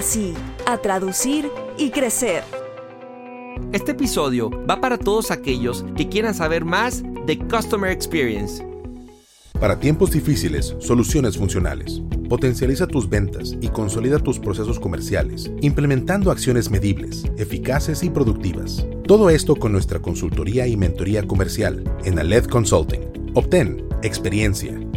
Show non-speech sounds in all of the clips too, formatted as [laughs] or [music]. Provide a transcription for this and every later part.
sí, a traducir y crecer. Este episodio va para todos aquellos que quieran saber más de Customer Experience. Para tiempos difíciles, soluciones funcionales. Potencializa tus ventas y consolida tus procesos comerciales, implementando acciones medibles, eficaces y productivas. Todo esto con nuestra consultoría y mentoría comercial en Aled Consulting. Obtén experiencia,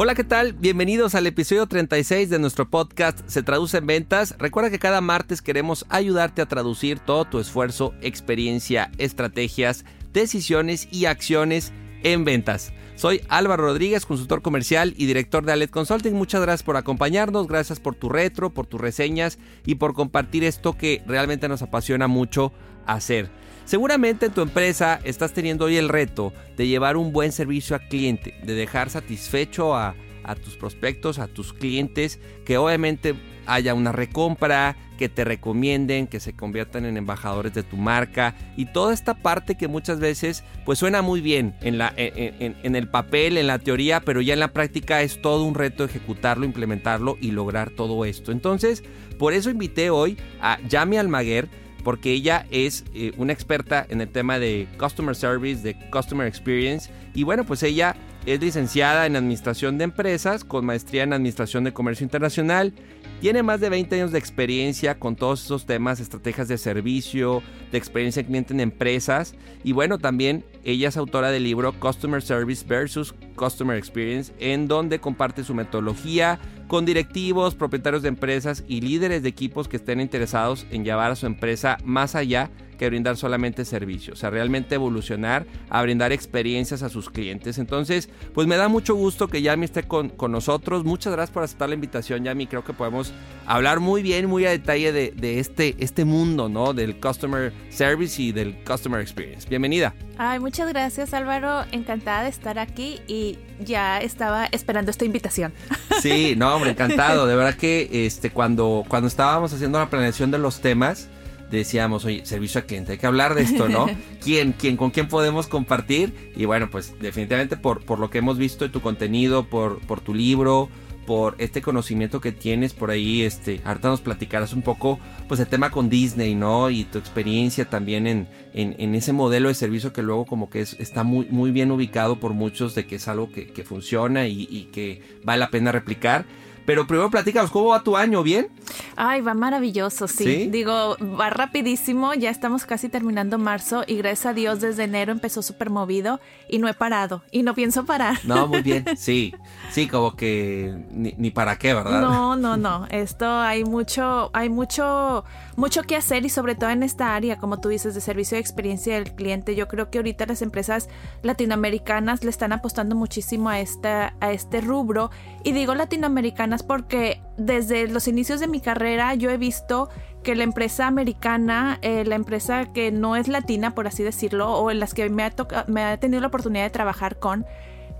Hola, ¿qué tal? Bienvenidos al episodio 36 de nuestro podcast Se Traduce en Ventas. Recuerda que cada martes queremos ayudarte a traducir todo tu esfuerzo, experiencia, estrategias, decisiones y acciones en ventas. Soy Álvaro Rodríguez, consultor comercial y director de Alet Consulting. Muchas gracias por acompañarnos, gracias por tu retro, por tus reseñas y por compartir esto que realmente nos apasiona mucho hacer. Seguramente en tu empresa estás teniendo hoy el reto de llevar un buen servicio al cliente, de dejar satisfecho a, a tus prospectos, a tus clientes, que obviamente haya una recompra, que te recomienden, que se conviertan en embajadores de tu marca y toda esta parte que muchas veces pues suena muy bien en, la, en, en, el papel, en la teoría, pero ya en la práctica es todo un reto ejecutarlo, implementarlo y lograr todo esto. Entonces, por eso invité hoy a Yami Almaguer, porque ella es eh, una experta en el tema de Customer Service, de Customer Experience. Y bueno, pues ella es licenciada en Administración de Empresas, con maestría en Administración de Comercio Internacional. Tiene más de 20 años de experiencia con todos esos temas, estrategias de servicio, de experiencia cliente en empresas. Y bueno, también ella es autora del libro Customer Service versus Customer Experience, en donde comparte su metodología con directivos, propietarios de empresas y líderes de equipos que estén interesados en llevar a su empresa más allá que brindar solamente servicios, o sea, realmente evolucionar a brindar experiencias a sus clientes. Entonces, pues me da mucho gusto que Yami esté con, con nosotros. Muchas gracias por aceptar la invitación, Yami. Creo que podemos hablar muy bien, muy a detalle de, de este, este mundo, ¿no? Del Customer Service y del Customer Experience. Bienvenida. Ay, muchas gracias Álvaro, encantada de estar aquí y ya estaba esperando esta invitación. [laughs] Sí, no, hombre, encantado. De verdad que este cuando cuando estábamos haciendo la planeación de los temas, decíamos, oye, servicio al cliente, hay que hablar de esto, ¿no? [laughs] ¿Quién, quién, con quién podemos compartir? Y bueno, pues definitivamente por, por lo que hemos visto de tu contenido, por, por tu libro, por este conocimiento que tienes por ahí, este, ahorita nos platicarás un poco, pues el tema con Disney, ¿no? Y tu experiencia también en, en, ese modelo de servicio que luego como que es, está muy, muy bien ubicado por muchos de que es algo que, que funciona y, y que vale la pena replicar. Pero primero platícanos, ¿cómo va tu año? ¿Bien? Ay, va maravilloso, sí. Digo, va rapidísimo, ya estamos casi terminando marzo y gracias a Dios desde enero empezó súper movido y no he parado y no pienso parar. No, muy bien, [laughs] sí, sí, como que ni, ni para qué, ¿verdad? No, no, no, esto hay mucho, hay mucho, mucho que hacer y sobre todo en esta área, como tú dices, de servicio de experiencia del cliente. Yo creo que ahorita las empresas latinoamericanas le están apostando muchísimo a, esta, a este rubro y digo latinoamericanas porque desde los inicios de mi carrera yo he visto que la empresa americana, eh, la empresa que no es latina, por así decirlo, o en las que me ha, tenido la oportunidad de trabajar con,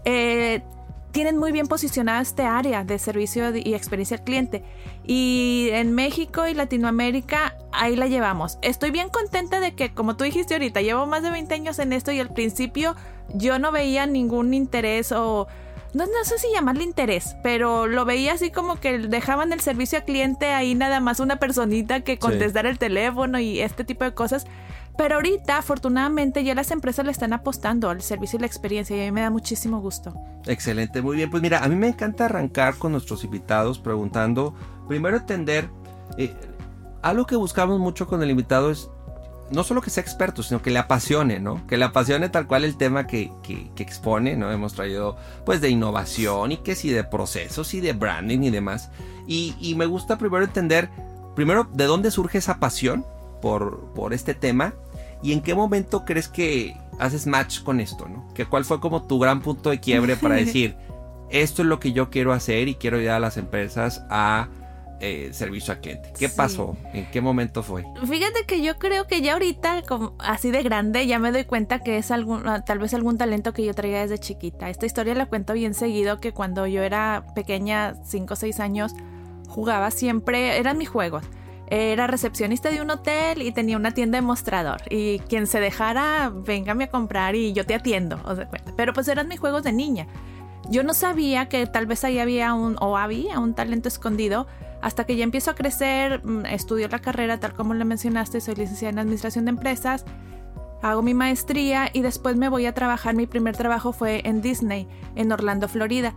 eh, tienen muy bien posicionada este área de servicio y experiencia al cliente. Y en México y Latinoamérica, ahí la llevamos. Estoy bien contenta de que, como tú dijiste ahorita, llevo más de 20 años en esto y al principio yo no veía ningún interés o no, no sé si llamarle interés, pero lo veía así como que dejaban el servicio al cliente ahí nada más una personita que contestara el teléfono y este tipo de cosas. Pero ahorita, afortunadamente, ya las empresas le están apostando al servicio y la experiencia y a mí me da muchísimo gusto. Excelente, muy bien. Pues mira, a mí me encanta arrancar con nuestros invitados preguntando, primero entender, eh, algo que buscamos mucho con el invitado es no solo que sea experto, sino que le apasione, ¿no? Que le apasione tal cual el tema que, expone, ¿no? Hemos traído pues de innovación y que sí de procesos y de branding y demás. Y, y me gusta primero entender, primero, de dónde surge esa pasión por, por este tema y en qué momento crees que haces match con esto, ¿no? Que cuál fue como tu gran punto de quiebre para [laughs] decir, esto es lo que yo quiero hacer y quiero ayudar a las empresas a eh, servicio al cliente. ¿Qué pasó? ¿En qué momento fue? Fíjate que yo creo que ya ahorita, como así de grande, ya me doy cuenta que es algún, ah, tal vez algún talento que yo traía desde chiquita. Esta historia la cuento bien seguido que cuando yo era pequeña, 5 o 6 años, jugaba siempre, eran mis juegos. Era recepcionista de un hotel y tenía una tienda de mostrador. Y quien se dejara, véngame a comprar y yo te atiendo. Pero pues eran mis juegos de niña. Yo no sabía que tal vez ahí había un, o había un talento escondido hasta que ya empiezo a crecer, mm, estudio la carrera tal como le mencionaste, soy licenciada en Administración de Empresas, hago mi maestría y después me voy a trabajar, mi primer trabajo fue en Disney, en Orlando, Florida.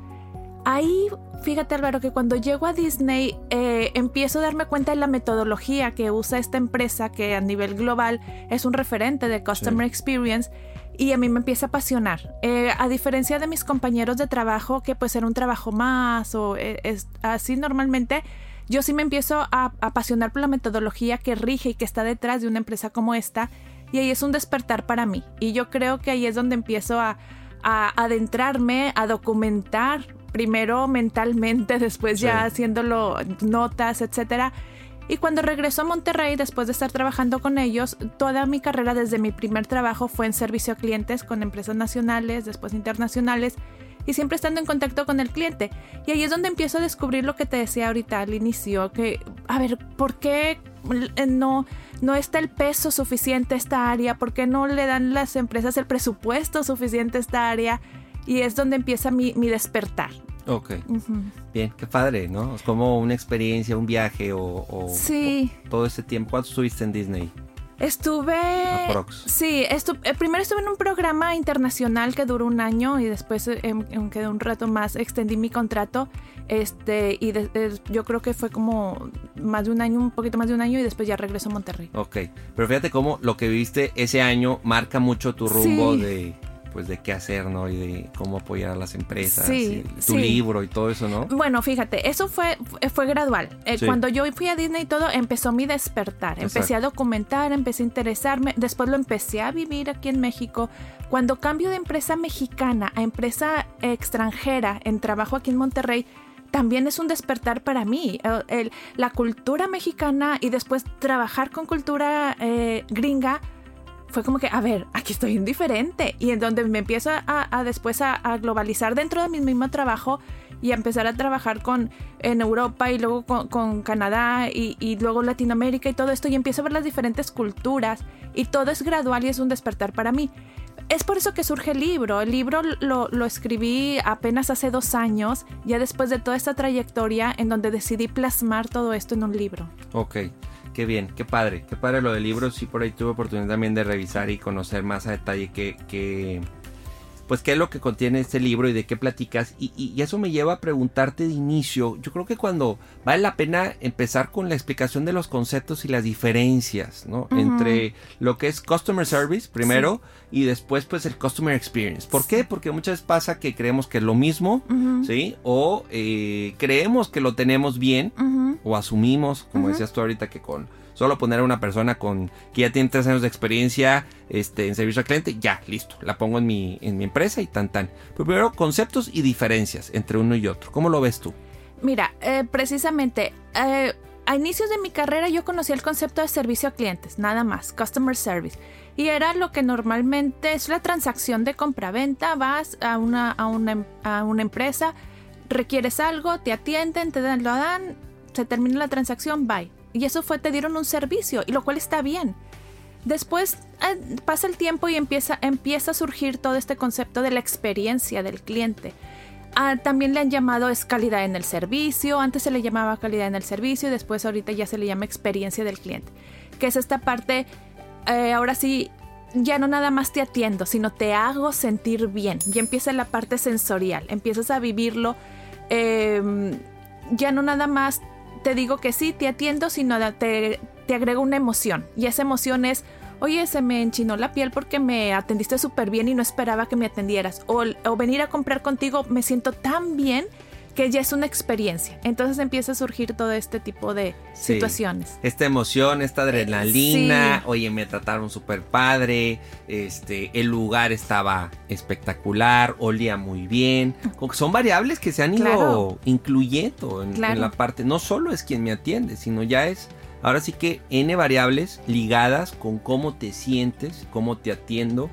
Ahí, fíjate Álvaro, que cuando llego a Disney eh, empiezo a darme cuenta de la metodología que usa esta empresa, que a nivel global es un referente de Customer Experience, y a mí me empieza a apasionar. Eh, a diferencia de mis compañeros de trabajo, que pues era un trabajo más o eh, es, así normalmente, yo sí me empiezo a, apasionar por la metodología que rige y que está detrás de una empresa como esta. Y ahí es un despertar para mí. Y yo creo que ahí es donde empiezo a, adentrarme, a documentar, primero mentalmente, [laughs] después ya haciéndolo notas, etcétera. Y cuando regreso a Monterrey, después de estar trabajando con ellos, toda mi carrera desde mi primer trabajo fue en servicio a clientes con empresas nacionales, después internacionales y siempre estando en contacto con el cliente. Y ahí es donde empiezo a descubrir lo que te decía ahorita al inicio, que, a ver, ¿por qué no, no está el peso suficiente a esta área? ¿Por qué no le dan las empresas el presupuesto suficiente a esta área? Y es donde empieza mi, despertar. Ok. Bien, qué padre, ¿no? Es como una experiencia, un viaje o, sí. todo ese tiempo. ¿Cuánto estuviste en Disney? Estuve. Sí, estu eh, primero estuve en un programa internacional que duró un año y después, eh, em, em, quedó un rato más, extendí mi contrato. Este, y yo creo que fue como más de un año, un poquito más de un año, y después ya regreso a Monterrey. Ok. Pero fíjate cómo lo que viste ese año marca mucho tu rumbo de pues de qué hacer, ¿no? Y de cómo apoyar a las empresas, y tu libro y todo eso, ¿no? Bueno, fíjate, eso fue, fue gradual. Eh, cuando yo fui a Disney y todo, empezó mi despertar. Empecé a documentar, empecé a interesarme, después lo empecé a vivir aquí en México. Cuando cambio de empresa mexicana a empresa extranjera en trabajo aquí en Monterrey, también es un despertar para mí. la cultura mexicana y después trabajar con cultura eh, gringa fue como que, a ver, aquí estoy indiferente. Y en donde me empiezo a, después a, globalizar dentro de mi mismo trabajo y a empezar a trabajar con en Europa y luego con, Canadá y, luego Latinoamérica y todo esto y empiezo a ver las diferentes culturas y todo es gradual y es un despertar para mí. Es por eso que surge el libro. El libro lo, lo escribí apenas hace dos años, ya después de toda esta trayectoria en donde decidí plasmar todo esto en un libro. Ok. Qué bien, qué padre, qué padre lo del libro. Sí, por ahí tuve oportunidad también de revisar y conocer más a detalle qué, pues qué es lo que contiene este libro y de qué platicas. Y, eso me lleva a preguntarte de inicio. Yo creo que cuando vale la pena empezar con la explicación de los conceptos y las diferencias, ¿no? Entre lo que es customer service primero y después pues el customer experience. ¿Por qué? Porque muchas veces pasa que creemos que es lo mismo, ¿sí? O eh, creemos que lo tenemos bien o asumimos, como decías tú ahorita, que con solo poner a una persona con que ya tiene tres años de experiencia este, en servicio al cliente, ya, listo, la pongo en mi, en mi empresa y tan tan. Pero primero, conceptos y diferencias entre uno y otro. ¿Cómo lo ves tú? Mira, eh, precisamente, eh, a inicios de mi carrera yo conocí el concepto de servicio a clientes, nada más, customer service. Y era lo que normalmente es la transacción de compra-venta, vas a una, a, una, a una empresa, requieres algo, te atienden, te dan, lo dan, se termina la transacción, bye. Y eso fue, te dieron un servicio, y lo cual está bien. Después eh, pasa el tiempo y empieza, empieza a surgir todo este concepto de la experiencia del cliente. Ah, también le han llamado calidad en el servicio. Antes se le llamaba calidad en el servicio y después ahorita ya se le llama experiencia del cliente. Que es esta parte, eh, ahora sí, ya no nada más te atiendo, sino te hago sentir bien. Ya empieza la parte sensorial, empiezas a vivirlo. Em, ya no nada más te digo que sí, te atiendo, sino te, te agrego una emoción. Y esa emoción es, oye, se me enchinó la piel porque me atendiste súper bien y no esperaba que me atendieras. O, o venir a comprar contigo, me siento tan bien que ya es una experiencia. Entonces empieza a surgir todo este tipo de situaciones. Esta emoción, esta adrenalina, oye, me trataron súper padre, este, el lugar estaba espectacular, olía muy bien. Son variables que se han ido incluyendo en, en la parte, no solo es quien me atiende, sino ya es Ahora sí que N variables ligadas con cómo te sientes, cómo te atiendo,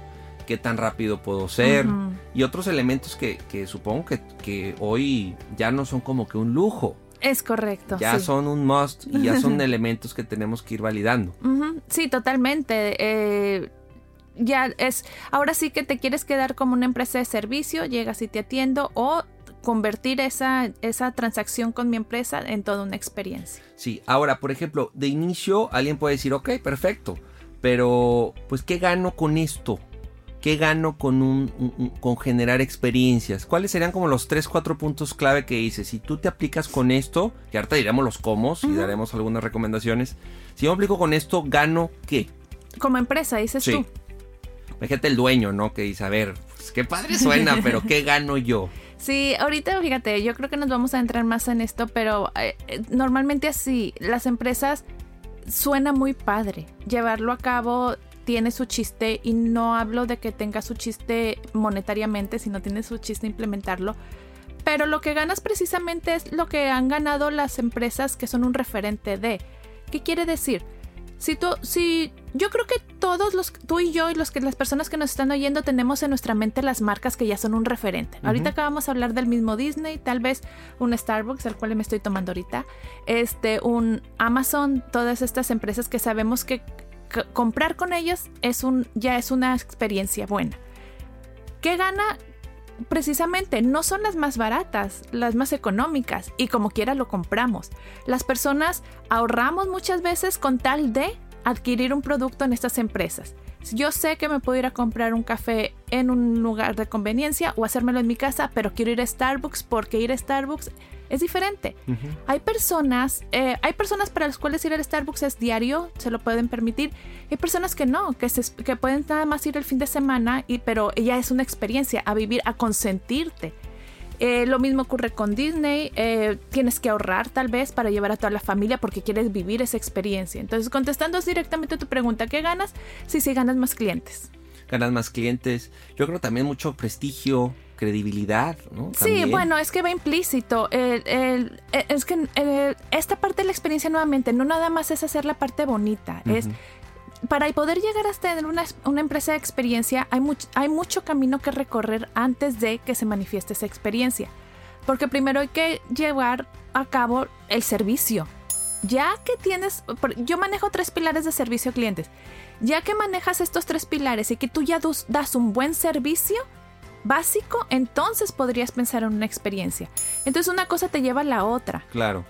qué tan rápido puedo ser y otros elementos que, supongo que, hoy ya no son como que un lujo. Es correcto. Ya son un must y ya son [laughs] elementos que tenemos que ir validando. Sí, totalmente. Eh, ya es, ahora sí que te quieres quedar como una empresa de servicio, llegas y te atiendo o convertir esa, esa transacción con mi empresa en toda una experiencia. Sí, ahora, por ejemplo, de inicio alguien puede decir, ok, perfecto, pero pues ¿qué gano con esto? ¿Qué gano con, un, con generar experiencias? ¿Cuáles serían como los 3, 4 puntos clave que dices? Si tú te aplicas con esto, que ahorita diremos los cómo y daremos algunas recomendaciones. Si yo me aplico con esto, ¿gano qué? Como empresa, dices sí. tú. Fíjate el dueño, ¿no? Que dice, a ver, pues, qué padre suena, [laughs] pero ¿qué gano yo? Sí, ahorita fíjate, yo creo que nos vamos a entrar más en esto, pero eh, eh, normalmente así, las empresas suena muy padre. Llevarlo a cabo tiene su chiste y no hablo de que tenga su chiste monetariamente, sino tiene su chiste implementarlo. Pero lo que ganas precisamente es lo que han ganado las empresas que son un referente de. ¿Qué quiere decir? Si tú, si yo creo que todos los, tú y yo y los que las personas que nos están oyendo tenemos en nuestra mente las marcas que ya son un referente. Ahorita acabamos de hablar del mismo Disney, tal vez un Starbucks, al cual me estoy tomando ahorita, este, un Amazon, todas estas empresas que sabemos que, comprar con ellas es un, ya es una experiencia buena. ¿Qué gana? precisamente no son las más baratas, las más económicas y como quiera lo compramos. Las personas ahorramos muchas veces con tal de adquirir un producto en estas empresas. Yo sé que me puedo ir a comprar un café en un lugar de conveniencia o hacérmelo en mi casa, pero quiero ir a Starbucks porque ir a Starbucks es diferente. Hay personas, eh, hay personas para las cuales ir a Starbucks es diario, se lo pueden permitir. Hay personas que no, que, que pueden nada más ir el fin de semana, y, pero ya es una experiencia a vivir, a consentirte. Eh, lo mismo ocurre con Disney. Eh, tienes que ahorrar tal vez para llevar a toda la familia porque quieres vivir esa experiencia. Entonces, contestando directamente a tu pregunta, ¿qué ganas? Sí, sí, ganas más clientes. Ganas más clientes. Yo creo también mucho prestigio, credibilidad, ¿no? Sí, bueno, es que va implícito. es que esta parte de la experiencia nuevamente no nada más es hacer la parte bonita, es para poder llegar a tener una, empresa de experiencia hay, mucho camino que recorrer antes de que se manifieste esa experiencia. Porque primero hay que llevar a cabo el servicio. Ya que tienes, yo manejo tres pilares de servicio a clientes. Ya que manejas estos tres pilares y que tú ya das un buen servicio básico, entonces podrías pensar en una experiencia. Entonces una cosa te lleva a la otra. Claro.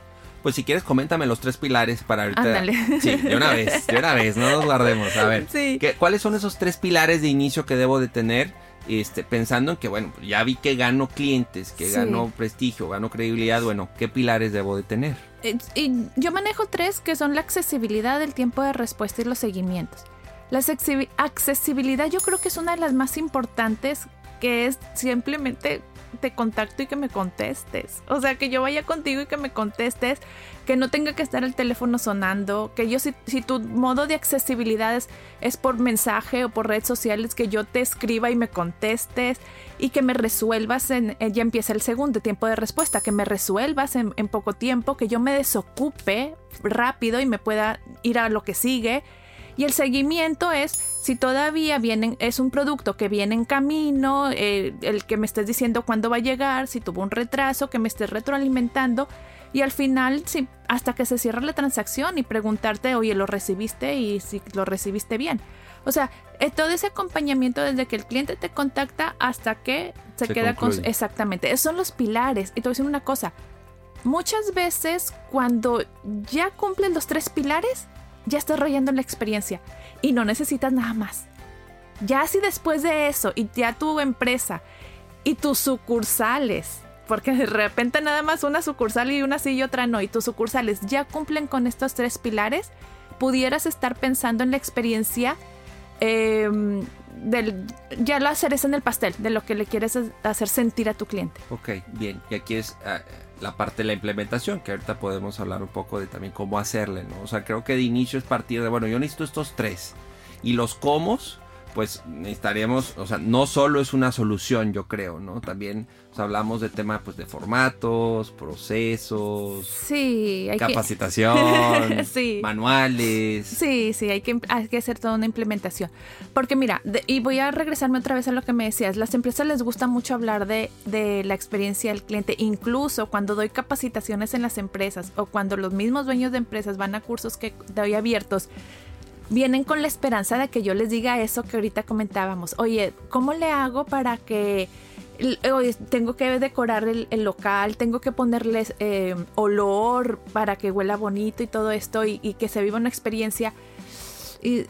Pues si quieres, coméntame los tres pilares para ahorita. Ándale. Sí, de una vez, de una vez, no nos guardemos. A ver, sí. ¿cuáles son esos tres pilares de inicio que debo de tener? Este, pensando en que, bueno, ya vi que gano clientes, que gano prestigio, gano credibilidad, bueno, ¿qué pilares debo de tener? Eh, y yo manejo tres que son la accesibilidad, el tiempo de respuesta y los seguimientos. La accesibilidad yo creo que es una de las más importantes, que es simplemente te contacto y que me contestes. O sea, que yo vaya contigo y que me contestes, que no tenga que estar el teléfono sonando, que yo si, si tu modo de accesibilidad es, por mensaje o por redes sociales, que yo te escriba y me contestes y que me resuelvas en, eh, ya empieza el segundo tiempo de respuesta, que me resuelvas en, en poco tiempo, que yo me desocupe rápido y me pueda ir a lo que sigue y el seguimiento es si todavía vienen, es un producto que viene en camino, eh, el que me estés diciendo cuándo va a llegar, si tuvo un retraso, que me estés retroalimentando, y al final, sí, hasta que se cierra la transacción y preguntarte, oye, ¿lo recibiste? Y si lo recibiste bien. O sea, eh, todo ese acompañamiento desde que el cliente te contacta hasta que se, queda con... Exactamente, esos son los pilares. Y te voy a decir una cosa, muchas veces cuando ya cumplen los tres pilares, ya estás rayando la experiencia y no necesitas nada más. Ya si después de eso y ya tu empresa y tus sucursales, porque de repente nada más una sucursal y una sí y otra no, y tus sucursales ya cumplen con estos tres pilares, pudieras estar pensando en la experiencia em, del, ya lo hacer en el pastel, de lo que le quieres hacer sentir a tu cliente. Ok, bien, y aquí es... Ah, la parte de la implementación, que ahorita podemos hablar un poco de también cómo hacerle, ¿no? O sea, creo que de inicio es partir de, bueno, yo necesito estos tres. Y los cómo, pues necesitaríamos, o sea, no solo es una solución, yo creo, ¿no? También hablamos de tema pues de formatos, procesos, sí, capacitación, [laughs] manuales. Sí, sí, hay que, hay que hacer toda una implementación. Porque mira, y voy a regresarme otra vez a lo que me decías, las empresas les gusta mucho hablar de, de la experiencia del cliente, incluso cuando doy capacitaciones en las empresas o cuando los mismos dueños de empresas van a cursos que doy abiertos vienen con la esperanza de que yo les diga eso que ahorita comentábamos. Oye, ¿cómo le hago para que... Tengo que decorar el, local, tengo que ponerles eh, olor para que huela bonito y todo esto y, que se viva una experiencia. Y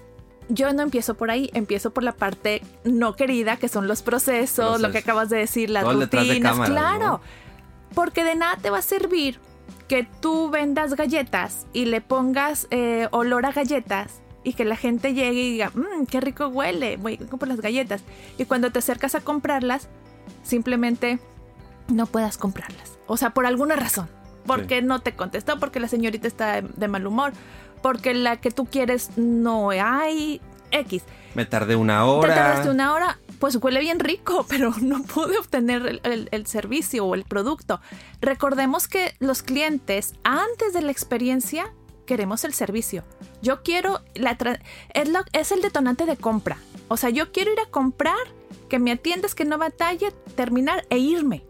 yo no empiezo por ahí, empiezo por la parte no querida, que son los procesos, lo que acabas de decir, las rutinas, claro. Porque de nada te va a servir que tú vendas galletas y le pongas eh, olor a galletas y que la gente llegue y diga, mmm, qué rico huele, voy a comprar las galletas. Y cuando te acercas a comprarlas, simplemente no puedas comprarlas. O sea, por alguna razón. Porque no te contestó, porque la señorita está de mal humor, porque la que tú quieres no hay X. Me tardé una hora. Te tardaste una hora, pues huele bien rico, [laughs] pero no pude obtener el, servicio o el producto. Recordemos que los clientes, antes de la experiencia, queremos el servicio. Yo quiero, la es, lo, es el detonante de compra. O sea, yo quiero ir a comprar, que me atiendas, que no batalle, terminar e irme.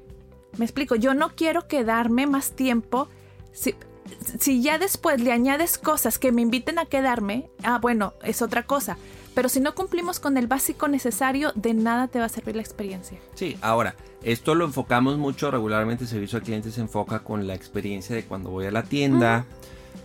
Me explico, yo no quiero quedarme más tiempo. Si, si ya después le añades cosas que me inviten a quedarme, ah, bueno, es otra cosa. Pero si no cumplimos con el básico necesario, de nada te va a servir la experiencia. Sí, ahora, esto lo enfocamos mucho regularmente, el servicio al cliente se enfoca con la experiencia de cuando voy a la tienda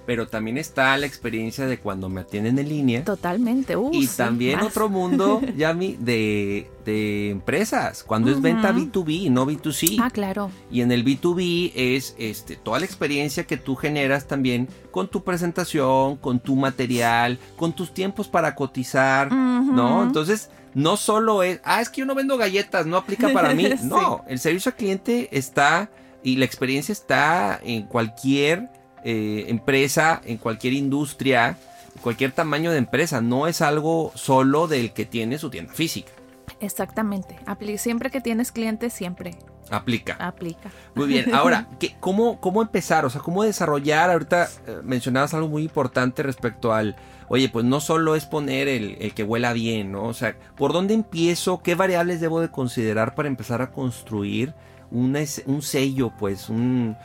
pero también está la experiencia de cuando me atienden en línea. Totalmente. Uh, y también otro mundo, [laughs] Yami, de, de empresas, cuando es venta B2B, no B2C. Ah, claro. Y en el B2B es este, toda la experiencia que tú generas también con tu presentación, con tu material, con tus tiempos para cotizar, ¿no? Entonces, no solo es, ah, es que yo no vendo galletas, no aplica para mí. [laughs] No, el servicio al cliente está y la experiencia está en cualquier eh, empresa, en cualquier industria, cualquier tamaño de empresa. No es algo solo del que tiene su tienda física. Exactamente. siempre que tienes clientes, siempre. Aplica. Aplica. Muy bien. [laughs] Ahora, ¿qué, cómo, ¿cómo empezar? O sea, ¿cómo desarrollar? Ahorita eh, mencionabas algo muy importante respecto al, oye, pues no solo es poner el, el, que huela bien, ¿no? O sea, ¿por dónde empiezo? ¿Qué variables debo de considerar para empezar a construir un sello, pues, un,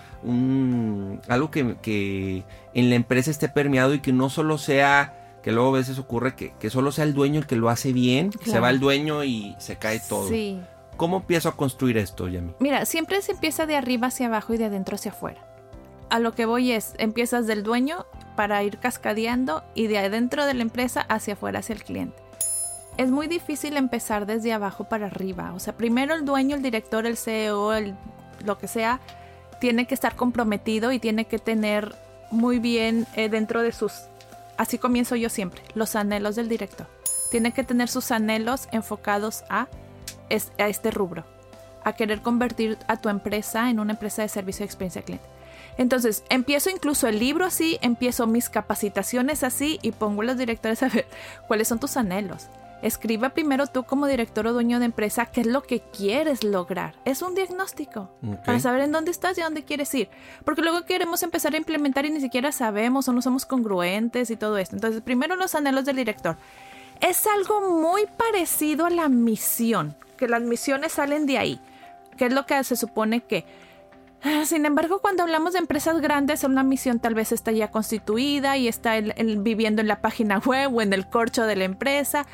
algo que, en la empresa esté permeado y que no solo sea, que luego a veces ocurre que, que solo sea el dueño el que lo hace bien, se va el dueño y se cae todo. Sí. ¿Cómo empiezo a construir esto, Yami? Mira, siempre se empieza de arriba hacia abajo y de adentro hacia afuera. A lo que voy es, empiezas del dueño para ir cascadeando y de adentro de la empresa hacia afuera hacia el cliente es muy difícil empezar desde abajo para arriba. O sea, primero el dueño, el director, el CEO, el, lo que sea, tiene que estar comprometido y tiene que tener muy bien eh, dentro de sus... Así comienzo yo siempre, los anhelos del director. Tiene que tener sus anhelos enfocados a, a este rubro, a querer convertir a tu empresa en una empresa de servicio de experiencia cliente. Entonces, empiezo incluso el libro así, empiezo mis capacitaciones así y pongo a los directores a ver cuáles son tus anhelos. Escriba primero tú como director o dueño de empresa qué es lo que quieres lograr. Es un diagnóstico para saber en dónde estás y a dónde quieres ir. Porque luego queremos empezar a implementar y ni siquiera sabemos o no somos congruentes y todo esto. Entonces, primero los anhelos del director. Es algo muy parecido a la misión, que las misiones salen de ahí. ¿Qué es lo que se supone que Ah, sin embargo, cuando hablamos de empresas grandes, una misión tal vez está ya constituida y está viviendo en la página [laughs] web o en el corcho de la empresa.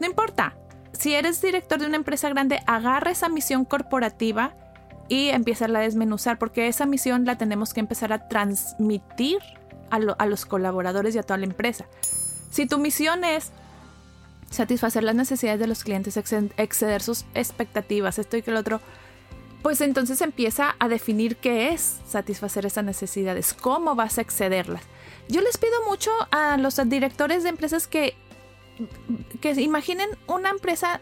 No importa. Si eres director de una empresa grande, agarra esa misión corporativa y empieza a desmenuzar, porque esa misión la tenemos que empezar a transmitir a, a los colaboradores y a toda la empresa. Si tu misión es satisfacer las necesidades de los clientes, exceder sus expectativas, esto y que el otro, pues entonces empieza a definir qué es satisfacer esas necesidades, cómo vas a excederlas. Yo les pido mucho a los directores de empresas que, que imaginen una empresa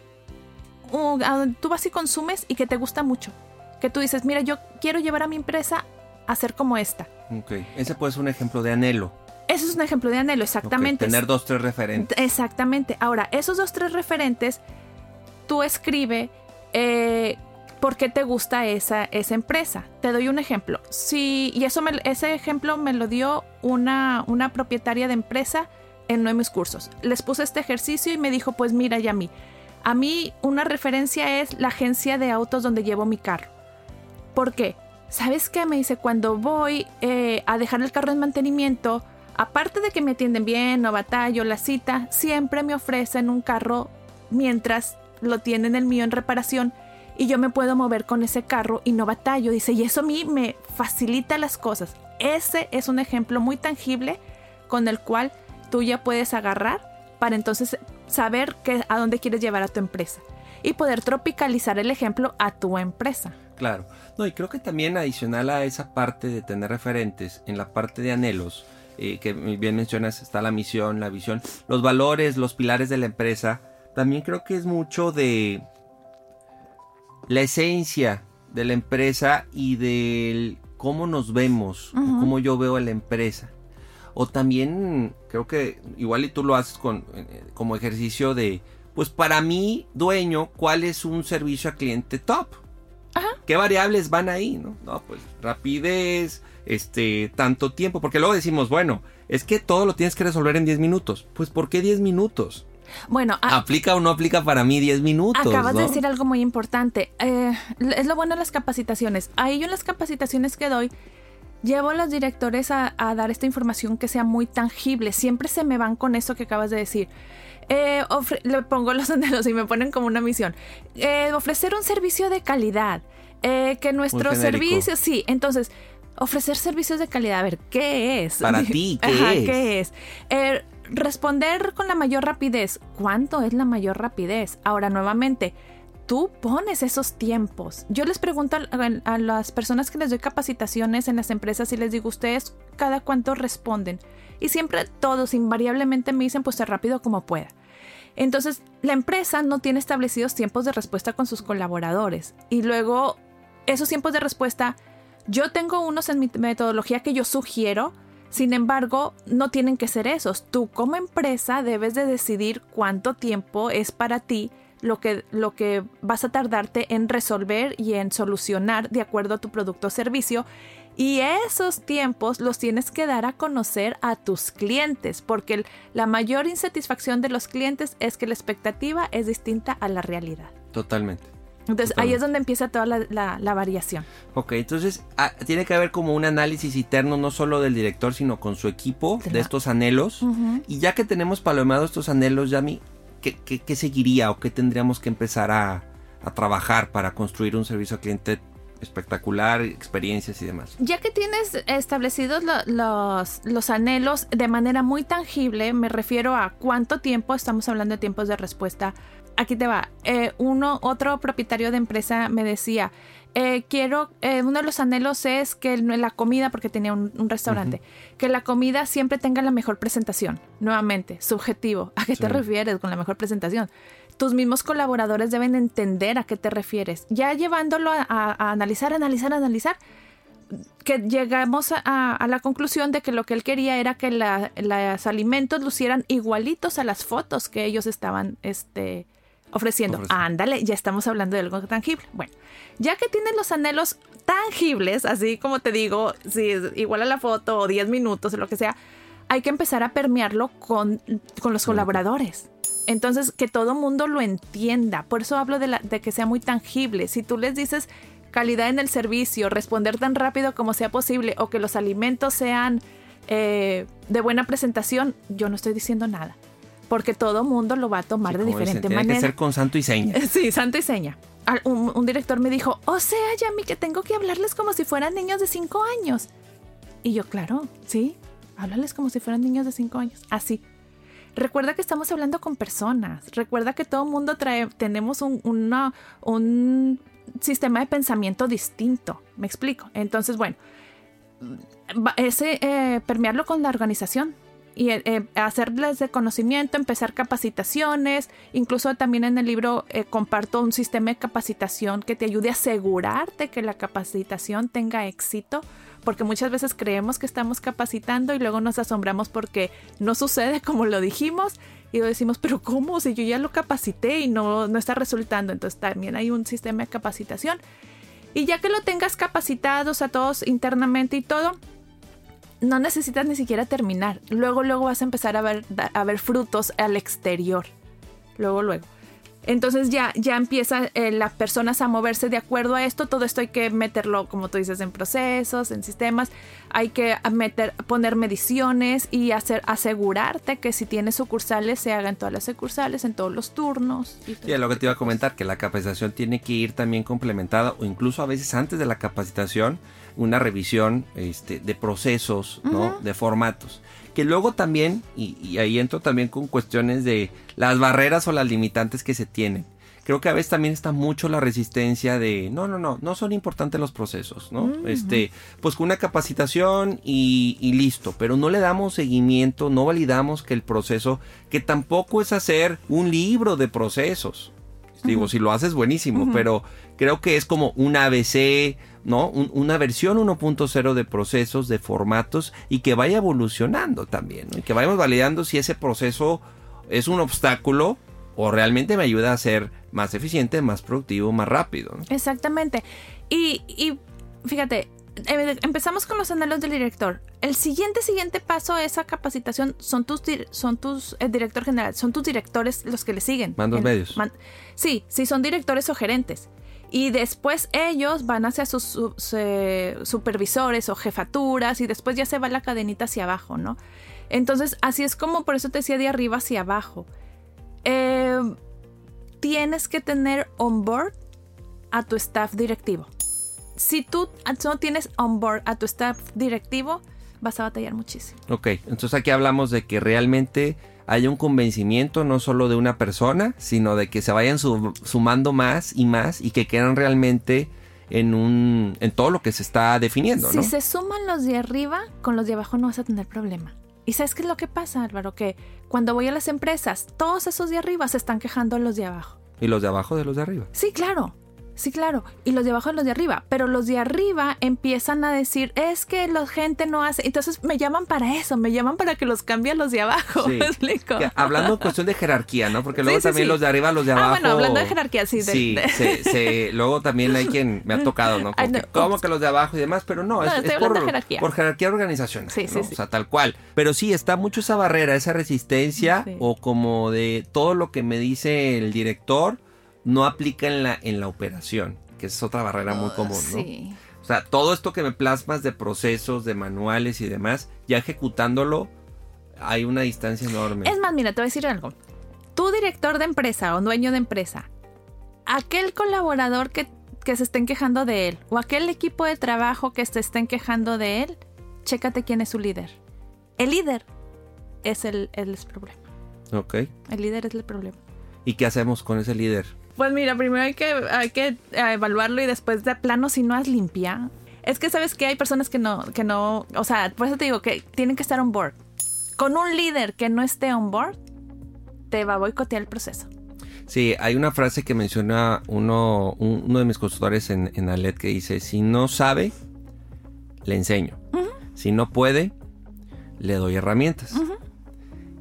tú vas y consumes y que te gusta mucho. Que tú dices, mira, yo quiero llevar a mi empresa a ser como esta. Ok, ese puede ser un ejemplo de anhelo. Eso es un ejemplo de anhelo, exactamente. tener dos, tres referentes. Exactamente. Ahora, esos dos, tres referentes, tú escribe eh, por qué te gusta esa, esa empresa. Te doy un ejemplo. Si, y eso ese ejemplo me lo dio una, una propietaria de empresa en uno de mis cursos. Les puse este ejercicio y me dijo, pues mira, Yami, a mí una referencia es la agencia de autos donde llevo mi carro. ¿Por qué? ¿Sabes qué? Me dice, cuando voy eh, a dejar el carro en mantenimiento, aparte de que me atienden bien, no batallo, la cita, siempre me ofrecen un carro mientras lo tienen el mío en reparación y yo me puedo mover con ese carro y no batallo. Dice, y eso a mí me facilita las cosas. Ese es un ejemplo muy tangible con el cual tú ya puedes agarrar para entonces saber que, a dónde quieres llevar a tu empresa y poder tropicalizar el ejemplo a tu empresa. Claro. No, y creo que también adicional a esa parte de tener referentes, en la parte de anhelos, eh, que bien mencionas, está la misión, la visión, los valores, los pilares de la empresa, también creo que es mucho de la esencia de la empresa y del cómo nos vemos, cómo yo veo a la empresa. O también creo que igual y tú lo haces con, eh, como ejercicio de, pues para mí, dueño, ¿cuál es un servicio a cliente top? ¿Qué variables van ahí? No, no pues rapidez, este, tanto tiempo, porque luego decimos, bueno, es que todo lo tienes que resolver en 10 minutos. Pues ¿por qué 10 minutos? Bueno, aplica o no aplica para mí 10 minutos. Acabas de decir algo muy importante. Eh, es lo bueno de las capacitaciones. Ahí yo en las capacitaciones que doy, llevo a los directores a, dar esta información que sea muy tangible. Siempre se me van con eso que acabas de decir. Eh, le pongo los [laughs] anhelos y me ponen como una misión. Eh, ofrecer un servicio de calidad. que nuestro servicio, sí, entonces ofrecer servicios de calidad. A ver, ¿qué es? Para [laughs] ti, ¿qué es? ¿Qué es? responder con la mayor rapidez. ¿Cuánto es la mayor rapidez? Ahora, nuevamente, tú pones esos tiempos. Yo les pregunto a, las personas que les doy capacitaciones en las empresas y les digo, ¿ustedes cada cuánto responden? Y siempre todos invariablemente me dicen, pues tan rápido como pueda. Entonces, la empresa no tiene establecidos tiempos de respuesta con sus colaboradores. Y luego, esos tiempos de respuesta, yo tengo unos en mi metodología que yo sugiero, sin embargo, no tienen que ser esos. Tú como empresa debes de decidir cuánto tiempo es para ti lo que, lo que vas a tardarte en resolver y en solucionar de acuerdo a tu producto o servicio. Y esos tiempos los tienes que dar a conocer a tus clientes, porque la mayor insatisfacción de los clientes es que la expectativa es distinta a la realidad. Totalmente. Entonces ahí es donde empieza toda la, variación. Ok, entonces ah, tiene que haber como un análisis interno no solo del director, sino con su equipo de estos anhelos. Y ya que tenemos palomeados estos anhelos, Yami, ¿qué, qué, seguiría o qué tendríamos que empezar a, trabajar para construir un servicio al cliente espectacular, experiencias y demás. Ya que tienes establecidos los, los, anhelos de manera muy tangible, me refiero a cuánto tiempo, estamos hablando de tiempos de respuesta aquí te va. Eh, uno, otro propietario de empresa me decía, eh, quiero, eh, uno de los anhelos es que la comida, porque tenía un, restaurante, que la comida siempre tenga la mejor presentación. Nuevamente, subjetivo. ¿A qué te refieres con la mejor presentación? Tus mismos colaboradores deben entender a qué te refieres. Ya llevándolo a, analizar, analizar, analizar, que llegamos a, la conclusión de que lo que él quería era que los alimentos lucieran igualitos a las fotos que ellos estaban este, ofreciendo. Ándale, ya estamos hablando de algo tangible. Bueno, ya que tienes los anhelos tangibles, así como te digo, si es igual a la foto o 10 minutos o lo que sea, hay que empezar a permearlo con, los colaboradores. Entonces, que todo mundo lo entienda. Por eso hablo de, la, de que sea muy tangible. Si tú les dices calidad en el servicio, responder tan rápido como sea posible o que los alimentos sean eh, de buena presentación, yo no estoy diciendo nada. Porque todo mundo lo va a tomar de diferente manera. Tiene que ser con santo y seña. [laughs] Sí, santo y seña. Un, un, director me dijo, o sea, Yami, que tengo que hablarles como si fueran niños de 5 años. Y yo, claro, sí, háblales como si fueran niños de 5 años. Así. Recuerda que estamos hablando con personas. Recuerda que todo mundo trae, tenemos un, un sistema de pensamiento distinto. Me explico. Entonces, bueno, ese eh, permearlo con la organización y eh, eh, hacerles de conocimiento, empezar capacitaciones, incluso también en el libro comparto un sistema de capacitación que te ayude a asegurarte que la capacitación tenga éxito, porque muchas veces creemos que estamos capacitando y luego nos asombramos porque no sucede como lo dijimos y decimos, pero ¿cómo? Si yo ya lo capacité y no, no está resultando, entonces también hay un sistema de capacitación. Y ya que lo tengas capacitados a todos internamente y todo, no necesitas ni siquiera terminar. Luego, luego vas a empezar a ver, a ver frutos al exterior. Luego, luego. Entonces ya, ya empieza eh, las personas a moverse de acuerdo a esto. Todo esto hay que meterlo, como tú dices, en procesos, en sistemas. Hay que meter, poner mediciones y hacer, asegurarte que si tienes sucursales se hagan todas las sucursales, en todos los turnos. Y sí, lo que te iba a comentar, que la capacitación tiene que ir también complementada o incluso a veces antes de la capacitación una revisión este, de procesos, ¿no? De formatos. Que luego también, y, ahí entro también con cuestiones de las barreras o las limitantes que se tienen. Creo que a veces también está mucho la resistencia de, no, no, no, no son importantes los procesos, ¿no? Este, pues con una capacitación y, y listo, pero no le damos seguimiento, no validamos que el proceso, que tampoco es hacer un libro de procesos, Digo, si lo haces buenísimo, pero creo que es como un ABC, ¿no? una versión 1.0 de procesos, de formatos y que vaya evolucionando también, Y que vayamos validando si ese proceso es un obstáculo o realmente me ayuda a ser más eficiente, más productivo, más rápido. Exactamente. Y, y fíjate, eh, empezamos con los anhelos del director. El siguiente, siguiente paso a esa capacitación son tus, son tus, el director general, son tus directores los que le siguen. Mandos medios. sí, sí, son directores o gerentes. Y después ellos van hacia sus, supervisores o jefaturas y después ya se va la cadenita hacia abajo, ¿no? Entonces, así es como por eso te decía de arriba hacia abajo. Eh, tienes que tener on board a tu staff directivo si tú no tienes on board a tu staff directivo, vas a batallar muchísimo. Ok, entonces aquí hablamos de que realmente haya un convencimiento no solo de una persona, sino de que se vayan sumando más y más y que quedan realmente en un en todo lo que se está definiendo. Si se suman los de arriba, con los de abajo no vas a tener problema. ¿Y sabes qué es lo que pasa, Álvaro? Que cuando voy a las empresas, todos esos de arriba se están quejando los de abajo. ¿Y los de abajo de los de arriba? Sí, claro. Sí, claro. Y los de abajo y los de arriba. Pero los de arriba empiezan a decir, es que la gente no hace. Entonces me llaman para eso, me llaman para que los cambie a los de abajo. [laughs] ¿Me explico? hablando en cuestión de jerarquía, ¿no? Porque luego también los de arriba, los de abajo. Ah, bueno, hablando de jerarquía, sí. sí, luego también hay quien me ha tocado, ¿no? [laughs] como que los de abajo y demás, pero no, es, por, jerarquía. por jerarquía organizacional. Sí, sí, O sea, tal cual. Pero sí, está mucho esa barrera, esa resistencia o como de todo lo que me dice el director no aplica en la, en la operación, que es otra barrera muy ah, común, ¿no? Sí. O sea, todo esto que me plasmas de procesos, de manuales y demás, ya ejecutándolo, hay una distancia enorme. Es más, mira, te voy a decir algo. Tu director de empresa o dueño de empresa, aquel colaborador que, que se estén quejando de él, o aquel equipo de trabajo que se estén quejando de él, chécate quién es su líder. El líder es el, el problema. Ok. El líder es el problema. ¿Y qué hacemos con ese líder? Pues mira, primero hay que, hay que eh, evaluarlo y después de plano si no es limpia. Es que sabes que hay personas que no, que no, o sea, por eso te digo que tienen que estar on board. Con un líder que no esté on board, te va a boicotear el proceso. Sí, hay una frase que menciona uno, uno de mis consultores en, en Alet que dice, si no sabe, le enseño. Si no puede, le doy herramientas.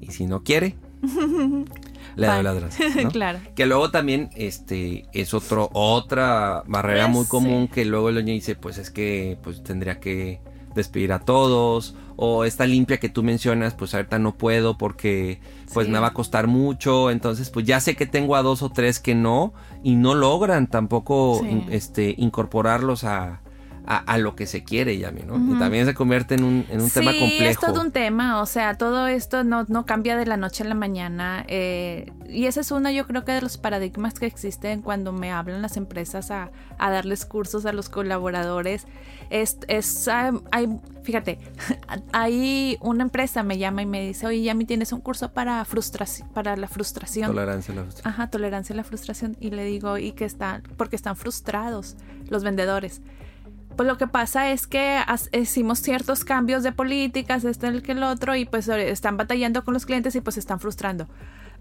Y si no quiere, [laughs] le doy las claro. Que luego también este es otro otra barrera muy común que luego el niño dice, pues es que pues tendría que despedir a todos, o esta limpia que tú mencionas, pues ahorita no puedo porque pues Sí. me va a costar mucho, entonces pues ya sé que tengo a dos o tres que no y no logran tampoco Sí. in- este incorporarlos a, a, a lo que se quiere, Yami, ¿no? Y también se convierte en un, en un tema sí, complejo. es todo un tema, o sea, todo esto no, no cambia de la noche a la mañana. eh, y ese es uno, yo creo que de los paradigmas que existen cuando me hablan las empresas a, a darles cursos a los colaboradores. Es, es hay, fíjate, [laughs] hay una empresa me llama y me dice, oye, Yami, tienes un curso para frustración, para la frustración. Tolerancia a la frustración. Ajá, tolerancia a la frustración. Y le digo, ¿y qué están? Porque están frustrados los vendedores. Pues lo que pasa es que hicimos ciertos cambios de políticas, este, el que el otro, y pues eh, están batallando con los clientes y pues están frustrando.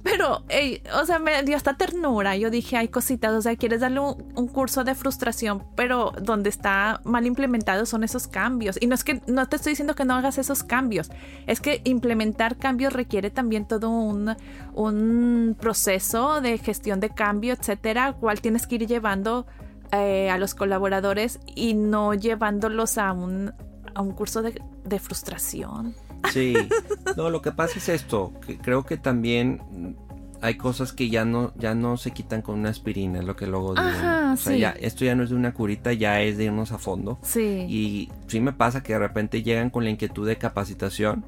Pero, ey, o sea, me dio esta ternura. Yo dije, hay cositas, o sea, quieres darle un, un curso de frustración, pero donde está mal implementado son esos cambios. Y no es que, no te estoy diciendo que no hagas esos cambios, es que implementar cambios requiere también todo un, un proceso de gestión de cambio, etcétera, cual tienes que ir llevando eh, a los colaboradores y no llevándolos a un, a un curso de, de frustración. Sí, no, lo que pasa es esto, creo que también hay cosas que ya no, ya no se quitan con una aspirina, es lo que luego digo. O sea, sí. ya, esto ya no es de una curita, ya es de irnos a fondo. Sí. Y sí me pasa que de repente llegan con la inquietud de capacitación,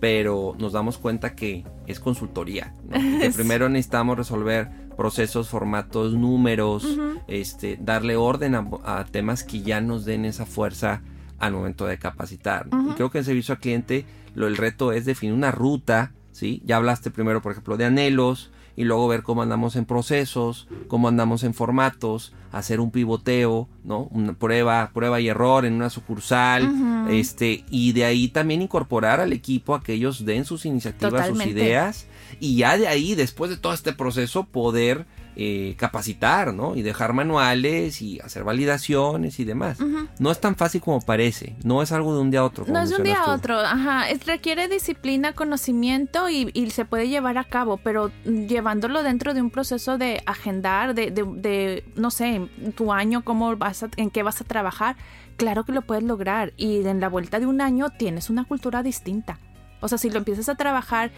pero nos damos cuenta que es consultoría. ¿no? [laughs] Que primero necesitamos resolver procesos, formatos, números, este, darle orden a, a temas que ya nos den esa fuerza al momento de capacitar. Y creo que en servicio al cliente lo, el reto es definir una ruta, ¿sí? Ya hablaste primero, por ejemplo, de anhelos y luego ver cómo andamos en procesos, cómo andamos en formatos, hacer un pivoteo, ¿no? Una prueba, prueba y error en una sucursal, este, y de ahí también incorporar al equipo a que ellos den sus iniciativas, sus ideas, y ya de ahí, después de todo este proceso, poder eh, capacitar, ¿no? Y dejar manuales y hacer validaciones y demás. No es tan fácil como parece, no es algo de un día a otro. como No es de un día a otro, ajá, es- requiere disciplina, conocimiento y, y se puede llevar a cabo, pero mm, llevándolo dentro de un proceso de agendar, de, de, de, no sé, tu año, cómo vas a- en qué vas a trabajar, claro que lo puedes lograr y en la vuelta de un año tienes una cultura distinta. O sea, si lo empiezas a trabajar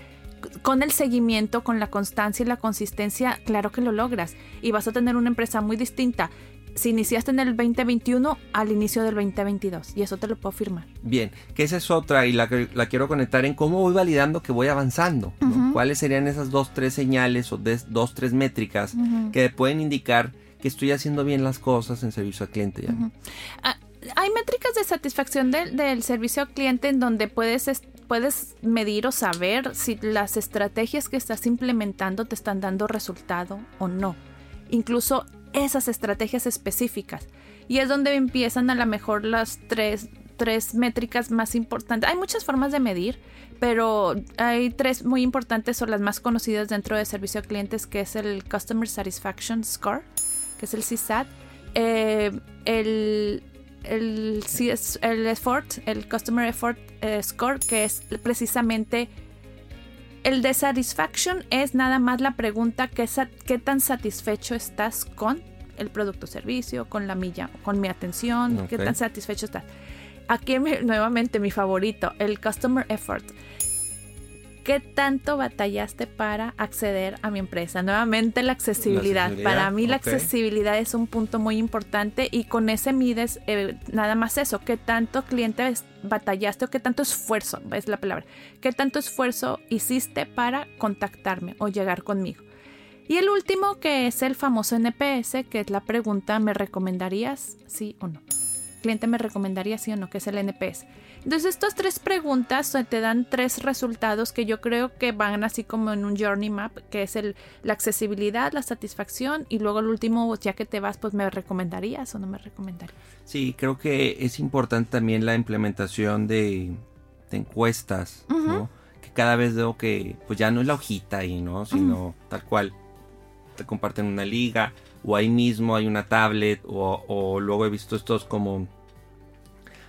con el seguimiento, con la constancia y la consistencia, claro que lo logras y vas a tener una empresa muy distinta. Si iniciaste en el 2021 al inicio del 2022 y eso te lo puedo firmar. Bien, que esa es otra y la, que- la quiero conectar en cómo voy validando que voy avanzando. ¿Cuáles serían esas dos, tres señales o dos, tres métricas Ujú. que pueden indicar que estoy haciendo bien las cosas en servicio al cliente? ya? Ah, hay métricas de satisfacción del, del servicio al cliente en donde puedes, es- puedes medir o saber si las estrategias que estás implementando te están dando resultado o no. Incluso esas estrategias específicas. Y es donde empiezan a lo mejor las tres, tres métricas más importantes. Hay muchas formas de medir, pero hay tres muy importantes o las más conocidas dentro de servicio a clientes, que es el Customer Satisfaction Score, que es el CSAT, eh, el, el, CS el effort, el Customer Effort eh, Score, que es precisamente el de satisfaction, es nada más la pregunta que qué tan satisfecho estás con el producto o servicio, con la milla, con mi atención, qué tan satisfecho estás. Aquí nuevamente mi favorito, el Customer Effort. ¿Qué tanto batallaste para acceder a mi empresa? Nuevamente la accesibilidad. accesibilidad, Para mí la accesibilidad es un punto muy importante y con ese mides eh, nada más eso, qué tanto cliente batallaste o qué tanto esfuerzo, es la palabra, qué tanto esfuerzo hiciste para contactarme o llegar conmigo. Y el último que es el famoso NPS, que es la pregunta, ¿me recomendarías sí o no? Cliente me recomendaría sí o no, que es el NPS. Entonces, estas tres preguntas te dan tres resultados que yo creo que van así como en un journey map, que es el, la accesibilidad, la satisfacción y luego el último, ya que te vas, pues me recomendarías o no me recomendarías. Sí, creo que es importante también la implementación de, de encuestas, ¿no? Que cada vez veo que pues ya no es la hojita ahí, ¿no? Sino tal cual te comparten una liga o ahí mismo hay una tablet o, o luego he visto estos como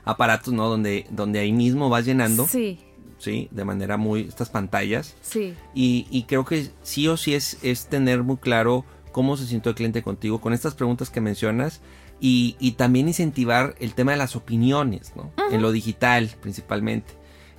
aparatos, ¿no? Donde, donde ahí mismo vas llenando, Sí, ¿sí? De manera muy, estas pantallas. sí. Y, y creo que sí o sí es, es tener muy claro cómo se sintió el cliente contigo con estas preguntas que mencionas. Y, y también incentivar el tema de las opiniones, ¿no? En lo digital principalmente.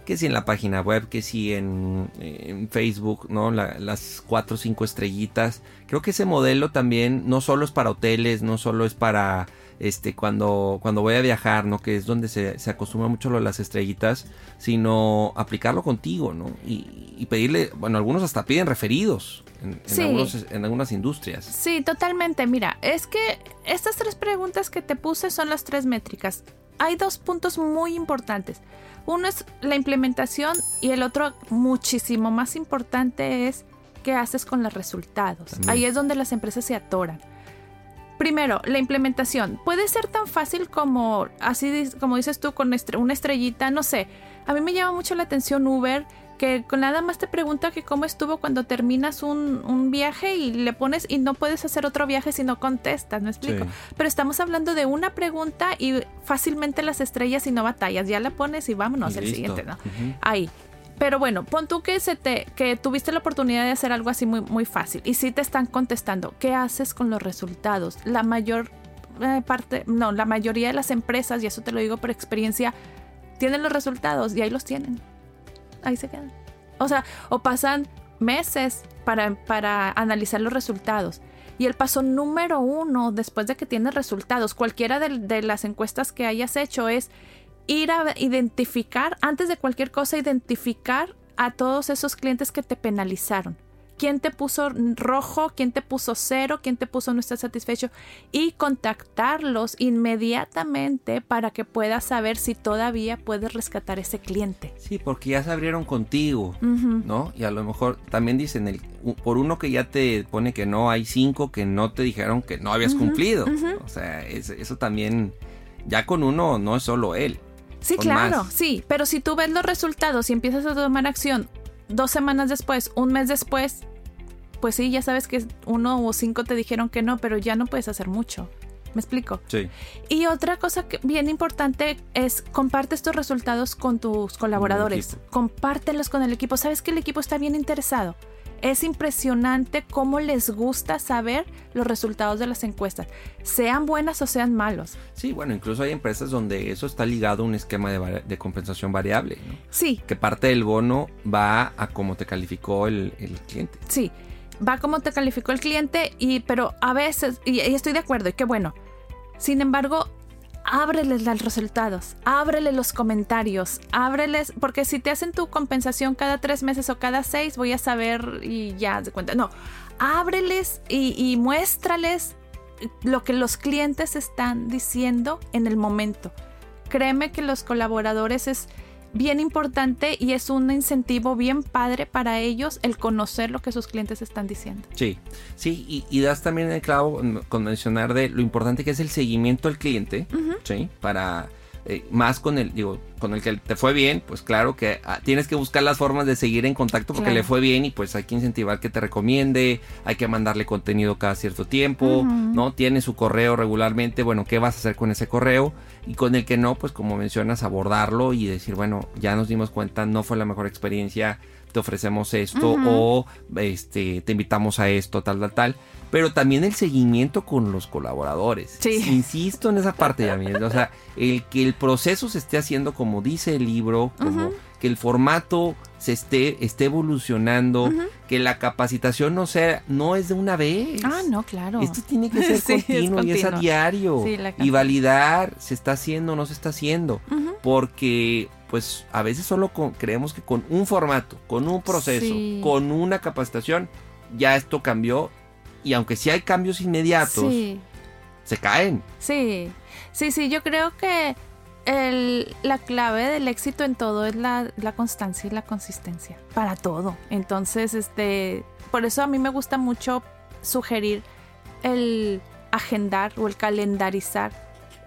Que si en la página web, que si en, en Facebook, ¿no? La- las cuatro o cinco estrellitas. Creo que ese modelo también no solo es para hoteles, no solo es para este cuando, cuando voy a viajar, ¿no? Que es donde se, se acostumbra mucho lo de las estrellitas, sino aplicarlo contigo, ¿no? Y, y pedirle, bueno, algunos hasta piden referidos en, en Sí. algunos- en algunas industrias. Sí, totalmente. Mira, es que estas tres preguntas que te puse son las tres métricas. Hay dos puntos muy importantes. Uno es la implementación y el otro muchísimo más importante es qué haces con los resultados. También. Ahí es donde las empresas se atoran. Primero, la implementación. Puede ser tan fácil como, así como dices tú, con una estrellita, no sé. A mí me llama mucho la atención Uber, que con nada más te pregunta que cómo estuvo cuando terminas un, un viaje y le pones y no puedes hacer otro viaje si no contestas, ¿me explico? Sí. Pero estamos hablando de una pregunta y fácilmente las estrellas y no batallas. Ya la pones y vámonos Y el listo. siguiente, ¿no? Ahí. Pero bueno, pon tú que se te, que tuviste la oportunidad de hacer algo así muy, muy fácil y sí te están contestando. ¿Qué haces con los resultados? La mayor eh, parte, no, la mayoría de las empresas, y eso te lo digo por experiencia, tienen los resultados y ahí los tienen. Ahí se quedan. O sea, o pasan meses para, para analizar los resultados. Y el paso número uno, después de que tienes resultados, cualquiera de, de las encuestas que hayas hecho, es ir a identificar, antes de cualquier cosa, identificar a todos esos clientes que te penalizaron. ¿Quién te puso rojo? ¿Quién te puso cero? ¿Quién te puso no está satisfecho? Y contactarlos inmediatamente para que puedas saber si todavía puedes rescatar ese cliente. Sí, porque ya se abrieron contigo. ¿no? Y a lo mejor también dicen, el, por uno que ya te pone que no, hay cinco que no te dijeron que no habías cumplido. O sea, es- eso también, ya con uno no es solo él. Sí, claro, más. sí, pero si tú ves los resultados y empiezas a tomar acción dos semanas después, un mes después, pues sí, ya sabes que uno o cinco te dijeron que no, pero ya no puedes hacer mucho. ¿Me explico? Sí. Y otra cosa que bien importante es comparte estos resultados con tus colaboradores. Compártelos con el equipo. Sabes que el equipo está bien interesado. Es impresionante cómo les gusta saber los resultados de las encuestas, sean buenas o sean malos. Sí, bueno, incluso hay empresas donde eso está ligado a un esquema de, compensación variable, ¿no? Sí, Que parte del bono va a cómo te calificó el, el cliente. Sí, va como te calificó el cliente, y, pero a veces, y, estoy de acuerdo, y qué bueno. Sin embargo, ábreles los resultados, ábreles los comentarios, ábreles, porque si te hacen tu compensación cada tres meses o cada seis, voy a saber y ya de cuenta. No, ábreles y, y muéstrales lo que los clientes están diciendo en el momento. Créeme que los colaboradores es bien importante y es un incentivo bien padre para ellos el conocer lo que sus clientes están diciendo. Sí, sí, y, y das también el clavo con mencionar de lo importante que es el seguimiento al cliente, ¿sí? Para eh, más con el, digo, con el que te fue bien, pues claro que ah, tienes que buscar las formas de seguir en contacto porque Claro. le fue bien y pues hay que incentivar que te recomiende, hay que mandarle contenido cada cierto tiempo. ¿no? Tiene su correo regularmente, bueno, ¿qué vas a hacer con ese correo? Y con el que no, pues como mencionas, abordarlo y decir, bueno, ya nos dimos cuenta, no fue la mejor experiencia, te ofrecemos esto o este te invitamos a esto, tal, tal, tal. Pero también el seguimiento con los colaboradores. Sí. Insisto en esa parte, Yamil. O sea, el que el proceso se esté haciendo como dice el libro, como que el formato se esté, esté evolucionando, que la capacitación no sea, no es de una vez. Ah, no, claro. Esto tiene que [laughs] ser Sí, continuo y es a diario. Sí, la y validar se está haciendo o no se está haciendo. Porque, pues, a veces solo con- creemos que con un formato, con un proceso, Sí. con una capacitación, ya esto cambió. Y aunque sí hay cambios inmediatos, Sí, se caen. sí, sí, sí, yo creo que el- la clave del éxito en todo es la, la constancia y la consistencia, para todo. Entonces, este, por eso a mí me gusta mucho sugerir el agendar o el calendarizar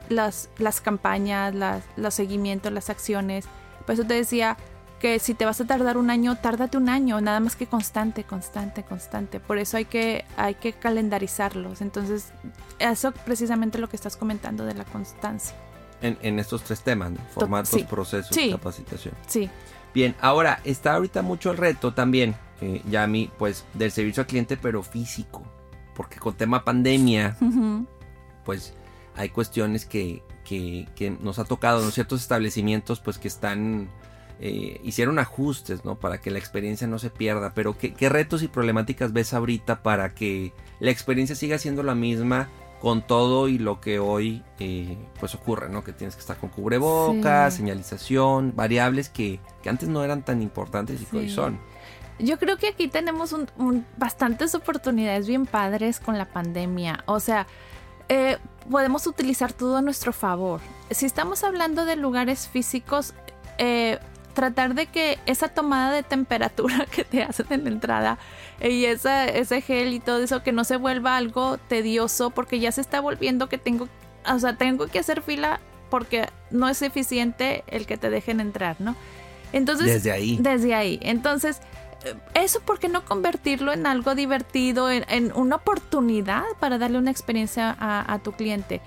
las, las campañas, los seguimientos, las acciones. Por eso te decía que si te vas a tardar un año, tárdate un año, nada más que constante, constante, constante. Por eso hay que, hay que calendarizarlos. Entonces, eso precisamente lo que estás comentando de la constancia. En, en estos tres temas, ¿no? formatos, sí. procesos, Sí. capacitación. Sí, Bien, ahora está ahorita mucho el reto también, eh, Yami, pues del servicio al cliente, pero físico. Porque con tema pandemia, pues hay cuestiones que, que, que nos ha tocado, ¿no? Ciertos establecimientos pues que están... Eh, hicieron ajustes, ¿no? Para que la experiencia no se pierda. Pero ¿qué, ¿qué, retos y problemáticas ves ahorita para que la experiencia siga siendo la misma con todo y lo que hoy eh, pues ocurre, ¿no? Que tienes que estar con cubrebocas, sí. señalización, variables que, que, antes no eran tan importantes y sí. que hoy son. Yo creo que aquí tenemos un, un, bastantes oportunidades bien padres con la pandemia. O sea, eh, podemos utilizar todo a nuestro favor. Si estamos hablando de lugares físicos, eh, tratar de que esa tomada de temperatura [laughs] que te hacen en la entrada y esa, ese gel y todo eso que no se vuelva algo tedioso porque ya se está volviendo que tengo, o sea, tengo que hacer fila porque no es eficiente el que te dejen entrar, ¿no? Entonces, desde ahí. Desde ahí. Entonces, eso, ¿por qué no convertirlo en algo divertido, en, en una oportunidad para darle una experiencia a, a, tu cliente?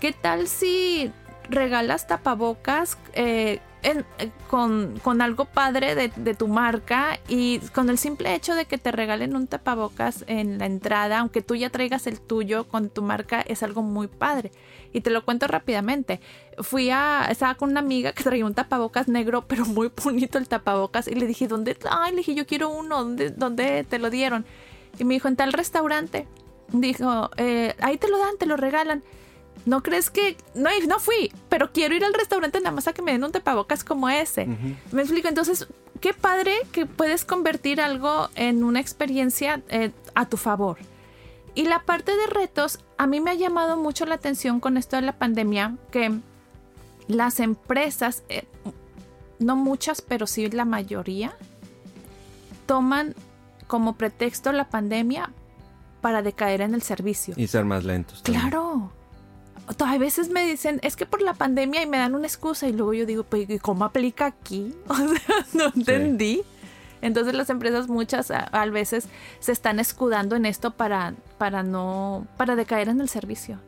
¿Qué tal si regalas tapabocas eh, eh, con, con, algo padre de, de, tu marca y con el simple hecho de que te regalen un tapabocas en la entrada, aunque tú ya traigas el tuyo con tu marca, es algo muy padre. Y te lo cuento rápidamente. Fui a, estaba con una amiga que traía un tapabocas negro, pero muy bonito el tapabocas, y le dije, ¿dónde? Ay, le dije, yo quiero uno, ¿dónde, dónde te lo dieron? Y me dijo, en tal restaurante. Dijo, eh, ahí te lo dan, te lo regalan. ¿No crees que.? No, no fui, pero quiero ir al restaurante nada más a que me den un tapabocas como ese. Uh -huh. Me explico. Entonces, qué padre que puedes convertir algo en una experiencia eh, a tu favor. Y la parte de retos, a mí me ha llamado mucho la atención con esto de la pandemia, que las empresas, eh, no muchas, pero sí la mayoría, toman como pretexto la pandemia para decaer en el servicio. Y ser más lentos. También. Claro a veces me dicen, es que por la pandemia y me dan una excusa y luego yo digo, pues, ¿cómo aplica aquí? [laughs] O sea, no entendí. Sí. Entonces las empresas muchas a, a, veces se están escudando en esto para, para no, para decaer en el servicio,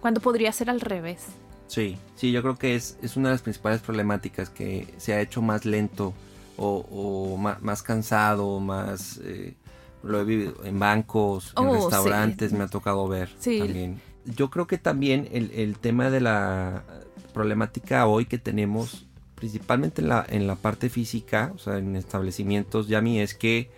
cuando podría ser al revés. Sí, sí, yo creo que es, es una de las principales problemáticas que se ha hecho más lento o, o más, más, cansado, más... Eh, lo he vivido en bancos, en oh, restaurantes, sí. me ha tocado ver sí. también yo creo que también el, el, tema de la problemática hoy que tenemos, principalmente en la, en la parte física, o sea, en establecimientos, ya mí es que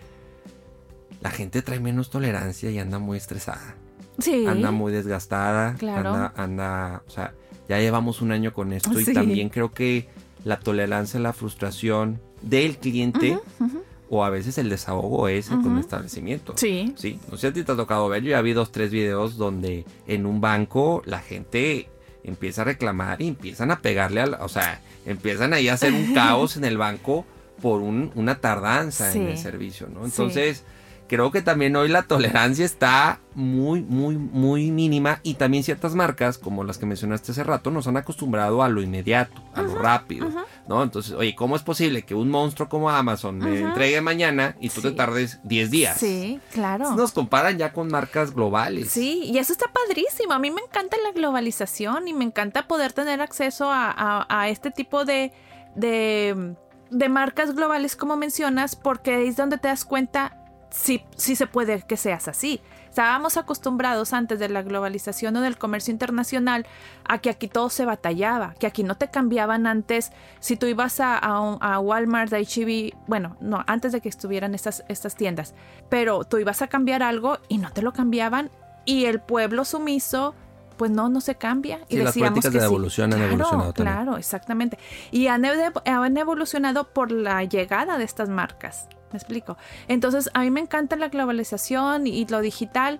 la gente trae menos tolerancia y anda muy estresada. Sí. Anda muy desgastada. Claro. Anda, anda, o sea, ya llevamos un año con esto sí. y también creo que la tolerancia, la frustración del cliente. Uh -huh, uh -huh o a veces el desahogo es uh -huh. con el establecimiento. Sí. Sí. No sé si a ti te ha tocado ver, yo ya vi dos, tres videos donde en un banco la gente empieza a reclamar y empiezan a pegarle al, o sea, empiezan ahí a hacer un [laughs] caos en el banco por un, una tardanza sí. en el servicio, ¿no? Entonces, sí. Creo que también hoy la tolerancia está muy, muy, muy mínima y también ciertas marcas, como las que mencionaste hace rato, nos han acostumbrado a lo inmediato, a uh -huh, lo rápido, uh -huh. ¿no? Entonces, oye, ¿cómo es posible que un monstruo como Amazon me uh -huh. entregue mañana y tú sí. te tardes 10 días? Sí, claro. Nos comparan ya con marcas globales. Sí, y eso está padrísimo. A mí me encanta la globalización y me encanta poder tener acceso a, a, a este tipo de, de, de marcas globales como mencionas, porque es donde te das cuenta si, si se puede que seas así. Estábamos acostumbrados antes de la globalización o del comercio internacional a que aquí todo se batallaba, que aquí no te cambiaban antes. Si tú ibas a, a, a Walmart, a HEB, bueno, no, antes de que estuvieran estas, estas tiendas, pero tú ibas a cambiar algo y no te lo cambiaban y el pueblo sumiso pues no, no se cambia. Sí, y las políticas de evolución sí. han claro, evolucionado también. Claro, exactamente. Y han, han evolucionado por la llegada de estas marcas. ¿Me explico? Entonces, a mí me encanta la globalización y lo digital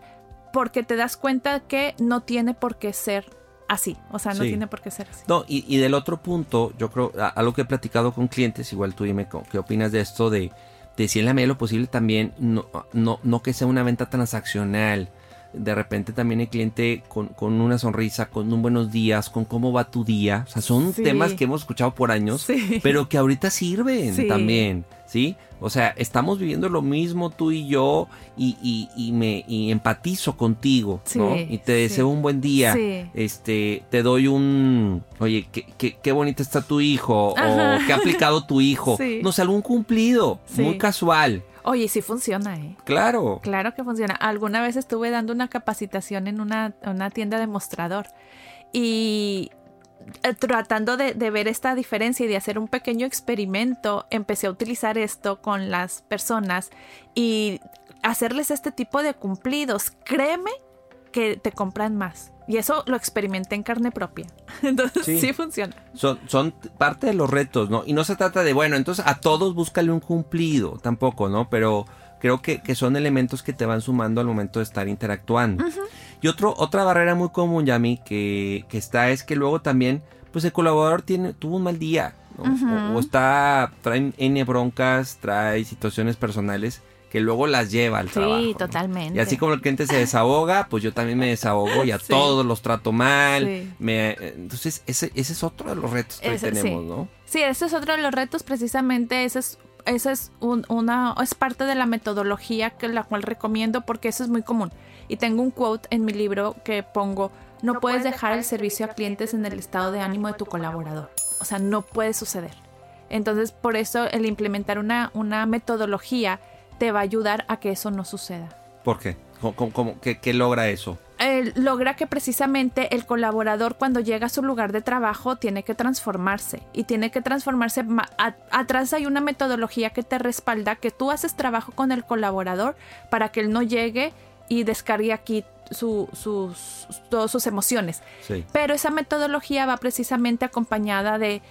porque te das cuenta que no tiene por qué ser así. O sea, no sí. tiene por qué ser así. No, y, y, del otro punto, yo creo, algo que he platicado con clientes, igual tú dime qué opinas de esto, de, de si en la medida de lo posible también, no, no, no que sea una venta transaccional. De repente también el cliente con, con, una sonrisa, con un buenos días, con cómo va tu día. O sea, son sí. temas que hemos escuchado por años, sí. pero que ahorita sirven también. ¿Sí? O sea, estamos viviendo lo mismo tú y yo y, y, y me y empatizo contigo, sí, ¿no? Y te deseo sí. un buen día. Sí. Este, te doy un, oye, qué, qué, qué bonito está tu hijo Ajá. o qué ha aplicado tu hijo. [laughs] No sé, algún cumplido, muy casual. Oye, sí funciona, ¿eh? Claro. Claro que funciona. Alguna vez estuve dando una capacitación en una, una tienda de mostrador Y tratando de, de, ver esta diferencia y de hacer un pequeño experimento, empecé a utilizar esto con las personas y hacerles este tipo de cumplidos. Créeme que te compran más. Y eso lo experimenté en carne propia. [laughs] Entonces sí, funciona. Son, son parte de los retos, ¿no? Y no se trata de, bueno, entonces a todos búscale un cumplido, tampoco, ¿no? Pero creo que, que son elementos que te van sumando al momento de estar interactuando. Y otro, otra barrera muy común, Yami, que, que está es que luego también, pues el colaborador tiene, tuvo un mal día, ¿no? o, está, trae N broncas, trae situaciones personales que luego las lleva al trabajo. Sí, totalmente. Y así como el cliente se desahoga, pues yo también me desahogo y a [laughs] todos los trato mal. Me, entonces, ese, ese es otro de los retos que tenemos, ¿no? Sí, ese es otro de los retos, precisamente, ese es esa es una es parte de la metodología que la cual recomiendo porque eso es muy común. Y tengo un quote en mi libro que pongo, no, puedes dejar el servicio a clientes en el estado de ánimo de tu colaborador. O sea, no puede suceder. Entonces, por eso el implementar una, una metodología te va a ayudar a que eso no suceda. ¿Por qué? ¿Cómo, qué, logra eso? logra que precisamente el colaborador cuando llega a su lugar de trabajo tiene que transformarse y tiene que transformarse. atrás hay una metodología que te respalda que tú haces trabajo con el colaborador para que él no llegue y descargue aquí sus, todas sus emociones. Pero esa metodología va precisamente acompañada de,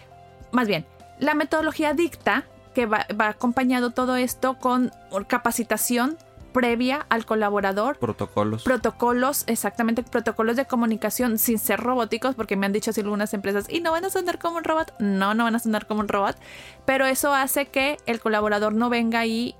más bien, la metodología dicta que va, acompañado todo esto con capacitación previa al colaborador. Protocolos. Protocolos, exactamente, protocolos de comunicación sin ser robóticos, porque me han dicho así algunas empresas, y no van a sonar como un robot. No, no van a sonar como un robot, pero eso hace que el colaborador no venga ahí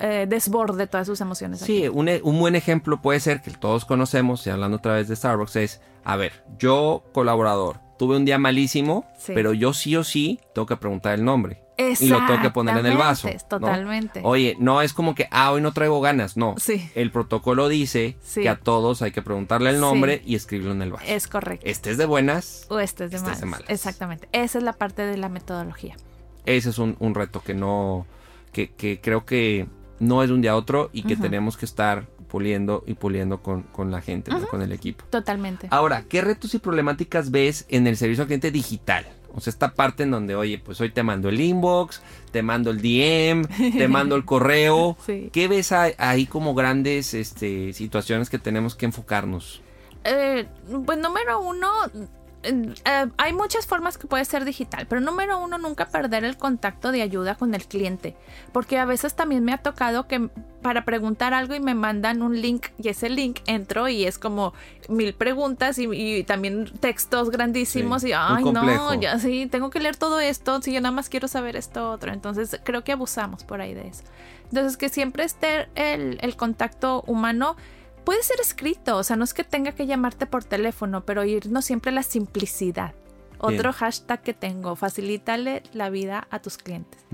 eh, desborde todas sus emociones. Sí, un, e, un, buen ejemplo puede ser que todos conocemos, y hablando otra vez de Starbucks, es, a ver, yo colaborador, tuve un día malísimo, pero yo sí o sí tengo que preguntar el nombre. Y lo tengo que poner en el vaso. Totalmente. Oye, no es como que, ah, hoy no traigo ganas. No. Sí. El protocolo dice que a todos hay que preguntarle el nombre y escribirlo en el vaso. Es correcto. Estés de buenas. O estés de, malas. Exactamente. Esa es la parte de la metodología. Ese es un, reto que no. Que, que, creo que no es de un día a otro y que tenemos que estar puliendo y puliendo con, la gente, con el equipo. Totalmente. Ahora, ¿qué retos y problemáticas ves en el servicio al cliente digital? O sea, esta parte en donde, oye, pues hoy te mando el inbox, te mando el DM, te mando el correo. [laughs] ¿Qué ves ahí como grandes este, situaciones que tenemos que enfocarnos? Eh, pues número uno, eh, hay muchas formas que puede ser digital, pero número uno, nunca perder el contacto de ayuda con el cliente, porque a veces también me ha tocado que para preguntar algo y me mandan un link y ese link entro y es como mil preguntas y, también textos grandísimos y ay no, ya sí, tengo que leer todo esto, si yo nada más quiero saber esto otro, entonces creo que abusamos por ahí de eso. Entonces que siempre esté el, el contacto humano puede ser escrito, o sea, no es que tenga que llamarte por teléfono, pero irnos siempre a la simplicidad. Otro hashtag que tengo, facilítale la vida a tus clientes.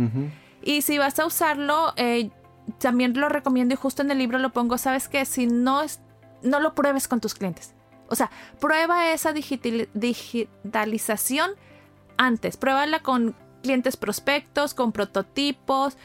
Y si vas a usarlo, eh, también lo recomiendo y justo en el libro lo pongo, sabes que si no es, no lo pruebes con tus clientes. O sea, prueba esa digitalización antes, pruébala con clientes prospectos, con prototipos,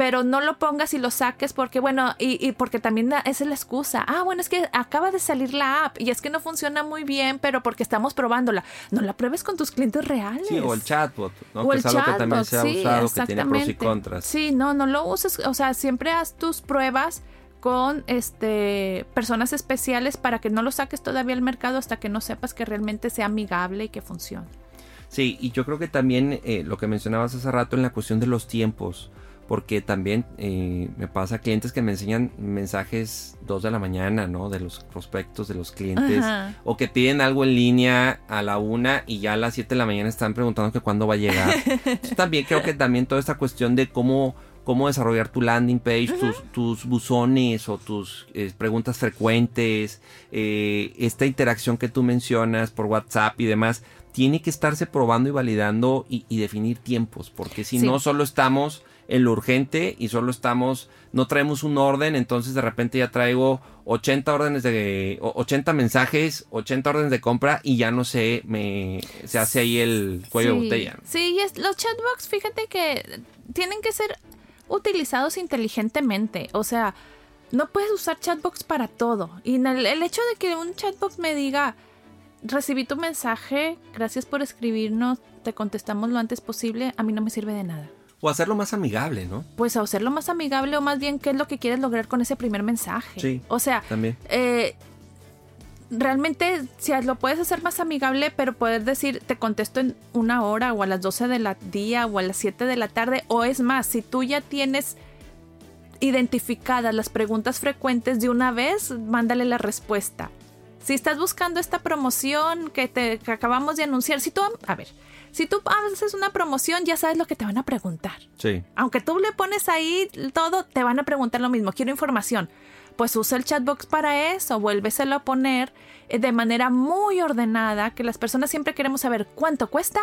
pero no lo pongas y lo saques porque, bueno, y, porque también esa es la excusa. Ah, bueno, es que acaba de salir la app y es que no funciona muy bien, pero porque estamos probándola. No la pruebes con tus clientes reales. Sí, o el chatbot, ¿no? que es algo que también se ha usado, que tiene pros y contras. Sí, no, no lo uses, o sea, siempre haz tus pruebas con este personas especiales para que no lo saques todavía al mercado hasta que no sepas que realmente sea amigable y que funcione. Sí, y yo creo que también eh, lo que mencionabas hace rato en la cuestión de los tiempos porque también eh, me pasa clientes que me enseñan mensajes 2 de la mañana, ¿no? De los prospectos, de los clientes, o que piden algo en línea a la una y ya a las 7 de la mañana están preguntando que cuándo va a llegar. [laughs] también creo que también toda esta cuestión de cómo cómo desarrollar tu landing page, tus, tus, buzones o tus eh, preguntas frecuentes, eh, esta interacción que tú mencionas por WhatsApp y demás, tiene que estarse probando y validando y, definir tiempos, porque si no solo estamos en lo urgente y solo estamos, no traemos un orden, entonces de repente ya traigo 80 órdenes de, 80 mensajes, 80 órdenes de compra y ya no sé, me, se hace ahí el cuello de botella. Sí, y es, los chatbots, fíjate que tienen que ser utilizados inteligentemente, o sea, no puedes usar chatbots para todo. Y el, el hecho de que un chatbot me diga, recibí tu mensaje, gracias por escribirnos, te contestamos lo antes posible, a mí no me sirve de nada. O hacerlo más amigable, ¿no? Pues hacerlo más amigable o más bien qué es lo que quieres lograr con ese primer mensaje. Sí. O sea, También. eh, realmente si lo puedes hacer más amigable, pero poder decir, te contesto en una hora o a las 12 de la día o a las 7 de la tarde, o es más, si tú ya tienes identificadas las preguntas frecuentes de una vez, mándale la respuesta. Si estás buscando esta promoción que te que acabamos de anunciar, si tú, a ver, si tú haces una promoción, ya sabes lo que te van a preguntar. Sí. Aunque tú le pones ahí todo, te van a preguntar lo mismo. Quiero información. Pues usa el chatbox para eso, vuélveselo a poner eh, de manera muy ordenada, que las personas siempre queremos saber cuánto cuesta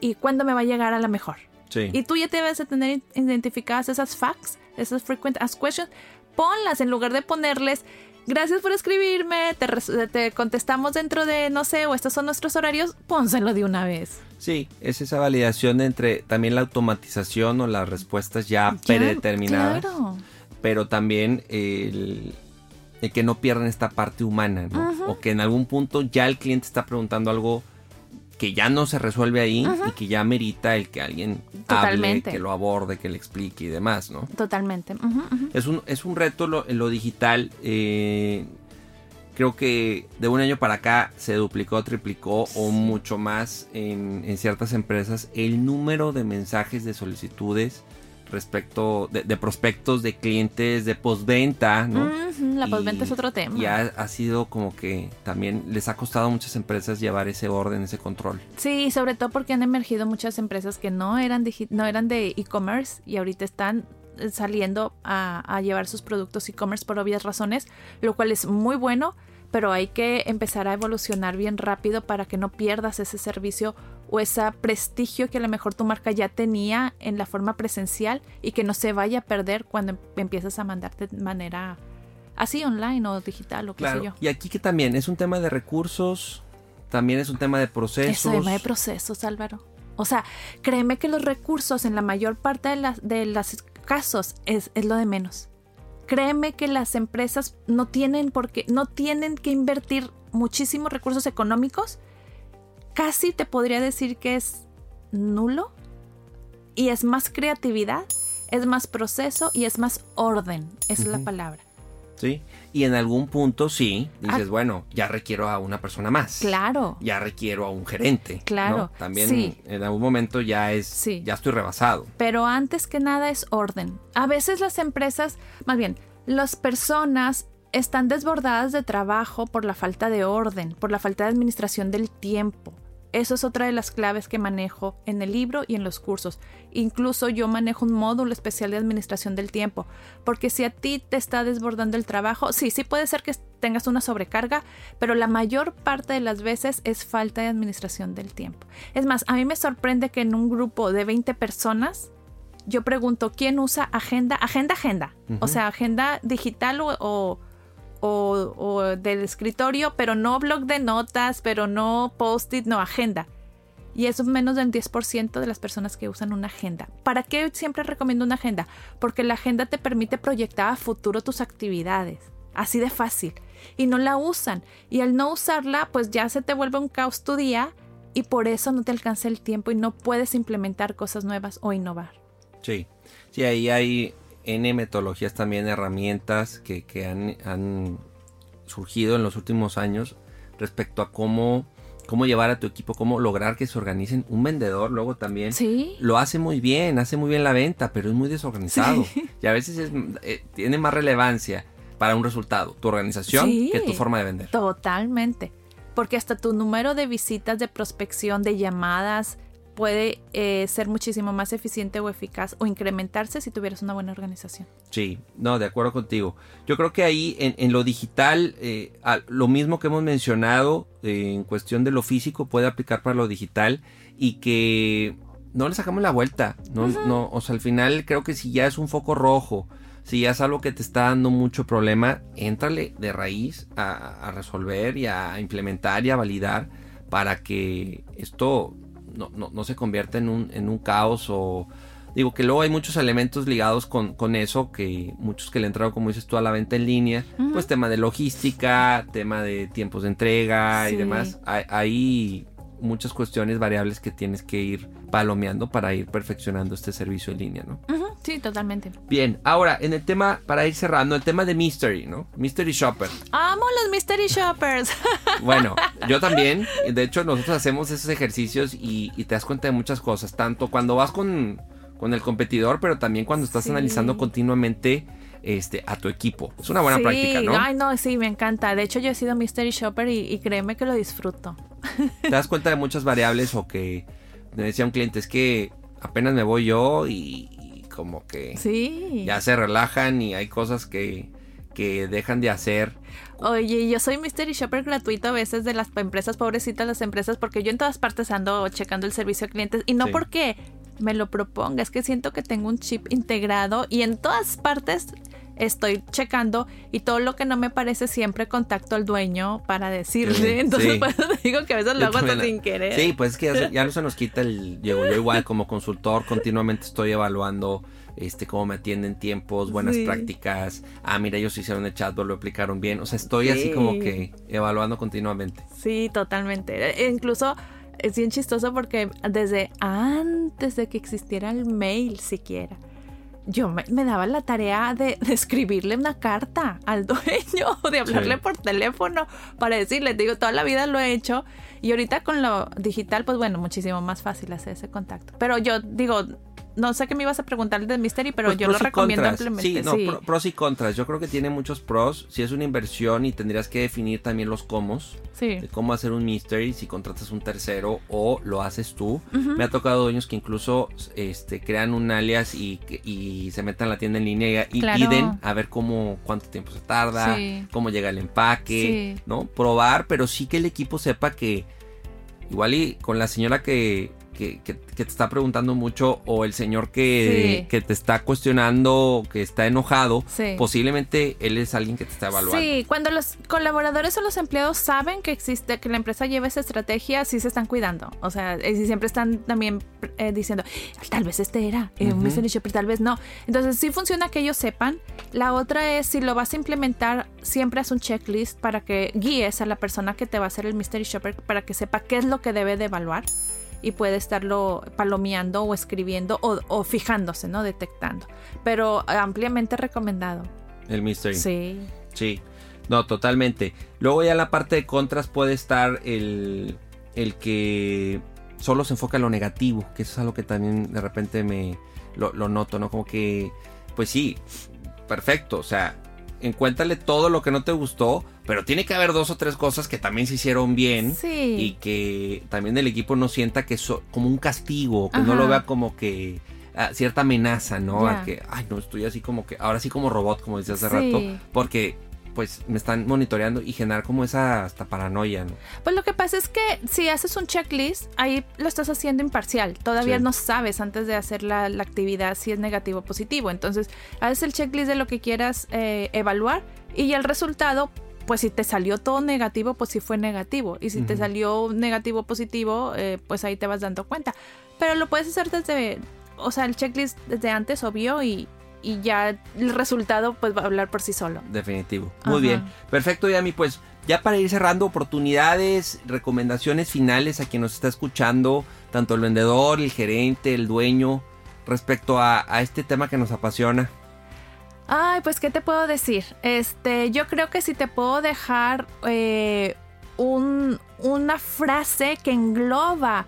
y cuándo me va a llegar a la mejor. Sí. Y tú ya te debes de tener identificadas esas facts, esas frequent asked questions, ponlas en lugar de ponerles gracias por escribirme, te, te contestamos dentro de, no sé, o estos son nuestros horarios, pónselo de una vez. Sí, es esa validación entre también la automatización o las respuestas ya, Ya, predeterminadas, Claro. pero también el, el que no pierdan esta parte humana, ¿no? O que en algún punto ya el cliente está preguntando algo que ya no se resuelve ahí y que ya merita el que alguien Totalmente. hable, que lo aborde, que le explique y demás, ¿no? Totalmente. Es un, es un reto lo, lo digital. eh, creo que de un año para acá se duplicó, triplicó o mucho más en, en ciertas empresas el número de mensajes de solicitudes respecto de, de prospectos, de clientes, de postventa, ¿no? Ujú, La postventa es otro tema. Y ha, ha sido como que también les ha costado a muchas empresas llevar ese orden, ese control. Sí, sobre todo porque han emergido muchas empresas que no eran, digi- no eran de e-commerce y ahorita están eh, saliendo a, a llevar sus productos e-commerce por obvias razones, lo cual es muy bueno, pero hay que empezar a evolucionar bien rápido para que no pierdas ese servicio o ese prestigio que a lo mejor tu marca ya tenía en la forma presencial y que no se vaya a perder cuando em- empiezas a mandarte de manera así online o digital o qué sé yo. Y aquí que también es un tema de recursos, también es un tema de procesos. Eso tema de procesos, Álvaro. O sea, créeme que los recursos en la mayor parte de las de los casos es, es lo de menos. Créeme que las empresas no tienen por qué- no tienen que invertir muchísimos recursos económicos. Casi te podría decir que es nulo. Y es más creatividad, es más proceso y es más orden. Esa es la palabra. Sí. Y en algún punto sí, dices, Ah. bueno, ya requiero a una persona más. Claro. Ya requiero a un gerente. Claro, ¿no? También sí. en algún momento ya es, Sí. ya estoy rebasado. Pero antes que nada es orden. A veces las empresas, más bien, las personas están desbordadas de trabajo por la falta de orden, por la falta de administración del tiempo. Eso es otra de las claves que manejo en el libro y en los cursos. Incluso yo manejo un módulo especial de administración del tiempo, porque si a ti te está desbordando el trabajo, sí, sí puede ser que tengas una sobrecarga, pero la mayor parte de las veces es falta de administración del tiempo. Es más, a mí me sorprende que en un grupo de 20 personas, yo pregunto, ¿quién usa agenda? Agenda, agenda. O sea, agenda digital o, o, o- del escritorio, pero no blog de notas, pero no post-it, no agenda. Y eso es menos del 10% de las personas que usan una agenda. ¿Para qué siempre recomiendo una agenda? Porque la agenda te permite proyectar a futuro tus actividades. Así de fácil. Y no la usan. Y al no usarla, pues ya se te vuelve un caos tu día y por eso no te alcanza el tiempo y no puedes implementar cosas nuevas o innovar. Sí. Sí, ahí hay N metodologías también, herramientas que, que han, han surgido en los últimos años respecto a cómo, cómo llevar a tu equipo, cómo lograr que se organicen. Un vendedor luego también Sí. lo hace muy bien, hace muy bien la venta, pero es muy desorganizado. Y a veces es, eh, tiene más relevancia para un resultado tu organización Sí. que tu forma de vender. Totalmente. Porque hasta tu número de visitas, de prospección, de llamadas puede eh, ser muchísimo más eficiente o eficaz o incrementarse si tuvieras una buena organización. Sí, no, de acuerdo contigo. Yo creo que ahí en, en lo digital, eh, a- lo mismo que hemos mencionado eh, en cuestión de lo físico puede aplicar para lo digital y que no le sacamos la vuelta. No, no, o sea, al final creo que si ya es un foco rojo, si ya es algo que te está dando mucho problema, éntrale de raíz a, a resolver y a implementar y a validar para que esto no, no- no se convierta en un, en un caos o, Digo que luego hay muchos elementos ligados con, con eso, que muchos que le entraron, como dices tú, a la venta en línea, pues tema de logística, tema de tiempos de entrega y demás. Hay, hay muchas cuestiones variables que tienes que ir palomeando para ir perfeccionando este servicio en línea, ¿no? Sí, totalmente. Bien, ahora en el tema, para ir cerrando, el tema de Mystery, ¿no? Mystery Shopper. Amo los Mystery Shoppers. [laughs] Bueno, yo también. De hecho, nosotros hacemos esos ejercicios y, y te das cuenta de muchas cosas. Tanto cuando vas con, con el competidor, pero también cuando estás Sí. analizando continuamente este, a tu equipo. Es una buena sí, práctica, ¿no? Ay, no, sí, me encanta. De hecho, yo he sido Mystery Shopper y, y créeme que lo disfruto. Te das cuenta de muchas variables o que me decía un cliente, es que apenas me voy yo y, y como que Sí. ya se relajan y hay cosas que, que dejan de hacer. Oye, yo soy Mystery Shopper gratuito a veces de las empresas, pobrecitas las empresas, porque yo en todas partes ando checando el servicio a clientes y no Sí. porque me lo proponga, es que siento que tengo un chip integrado y en todas partes estoy checando y todo lo que no me parece siempre contacto al dueño para decirle. Sí, Entonces, sí. te digo que a veces lo Yo hago hasta sin querer. Sí, pues es que ya, no se nos quita el llego. Yo igual como consultor continuamente estoy evaluando este cómo me atienden tiempos, buenas Sí. prácticas. Ah, mira, ellos hicieron el chatbot, lo aplicaron bien. O sea, estoy así Sí. como que evaluando continuamente. Sí, totalmente. E- incluso es bien chistoso porque desde antes de que existiera el mail siquiera, yo me, me daba la tarea de, de escribirle una carta al dueño, [laughs] de hablarle Sí. por teléfono para decirle, digo, toda la vida lo he hecho y ahorita con lo digital, pues bueno, muchísimo más fácil hacer ese contacto. Pero yo digo, no sé qué me ibas a preguntar de Mystery, pero Pues yo lo recomiendo ampliamente. Sí, no, sí. pro- pros y contras. Yo creo que tiene muchos pros. Si es una inversión y tendrías que definir también los cómo. sí. de cómo hacer un mystery si contratas un tercero o lo haces tú. Me ha tocado dueños que incluso este, crean un alias y, y se metan a la tienda en línea y Claro. piden a ver cómo cuánto tiempo se tarda, Sí. cómo llega el empaque, Sí. ¿no? Probar, pero sí que el equipo sepa que igual y con la señora que, que, que- que te está preguntando mucho o el señor que, Sí. que te está cuestionando, que está enojado, Sí. posiblemente él es alguien que te está evaluando. Sí, cuando los colaboradores o los empleados saben que existe, que la empresa lleva esa estrategia, sí se están cuidando. O sea, y si siempre están también eh, diciendo, tal vez este era eh, un Ujú. mystery shopper, tal vez no. Entonces sí funciona que ellos sepan. La otra es, si lo vas a implementar, siempre haz un checklist para que guíes a la persona que te va a hacer el mystery shopper para que sepa qué es lo que debe de evaluar y puede estarlo palomeando o escribiendo o, o fijándose, ¿no? Detectando. Pero ampliamente recomendado. El mystery. Sí. Sí, no, totalmente. Luego ya en la parte de contras puede estar el, el que solo se enfoca en lo negativo, que eso es algo que también de repente me lo, lo noto, ¿no? Como que, pues sí, perfecto, o sea, encuéntrale todo lo que no te gustó, pero tiene que haber dos o tres cosas que también se hicieron bien. Sí. Y que también el equipo no sienta que es como un castigo, que no lo vea como que ah, cierta amenaza, ¿no? A que, ay, no, estoy así como que, ahora sí como robot, como decía hace Sí. rato, porque pues me están monitoreando y generar como esa hasta paranoia, ¿no? Pues lo que pasa es que si haces un checklist, ahí lo estás haciendo imparcial. Todavía Sí. no sabes antes de hacer la, la actividad si es negativo o positivo. Entonces, haces el checklist de lo que quieras eh, evaluar y el resultado, pues si te salió todo negativo, pues sí fue negativo. Y si te salió negativo o positivo, eh, pues ahí te vas dando cuenta. Pero lo puedes hacer desde, o sea, el checklist desde antes, obvio, y, y ya el resultado pues va a hablar por sí solo. Definitivo. Muy Ajá. bien. Perfecto, Yami. Pues ya para ir cerrando, oportunidades, recomendaciones finales a quien nos está escuchando, tanto el vendedor, el gerente, el dueño, respecto a, a este tema que nos apasiona. Ay, pues, ¿qué te puedo decir? Este, yo creo que si te puedo dejar eh, un- una frase que engloba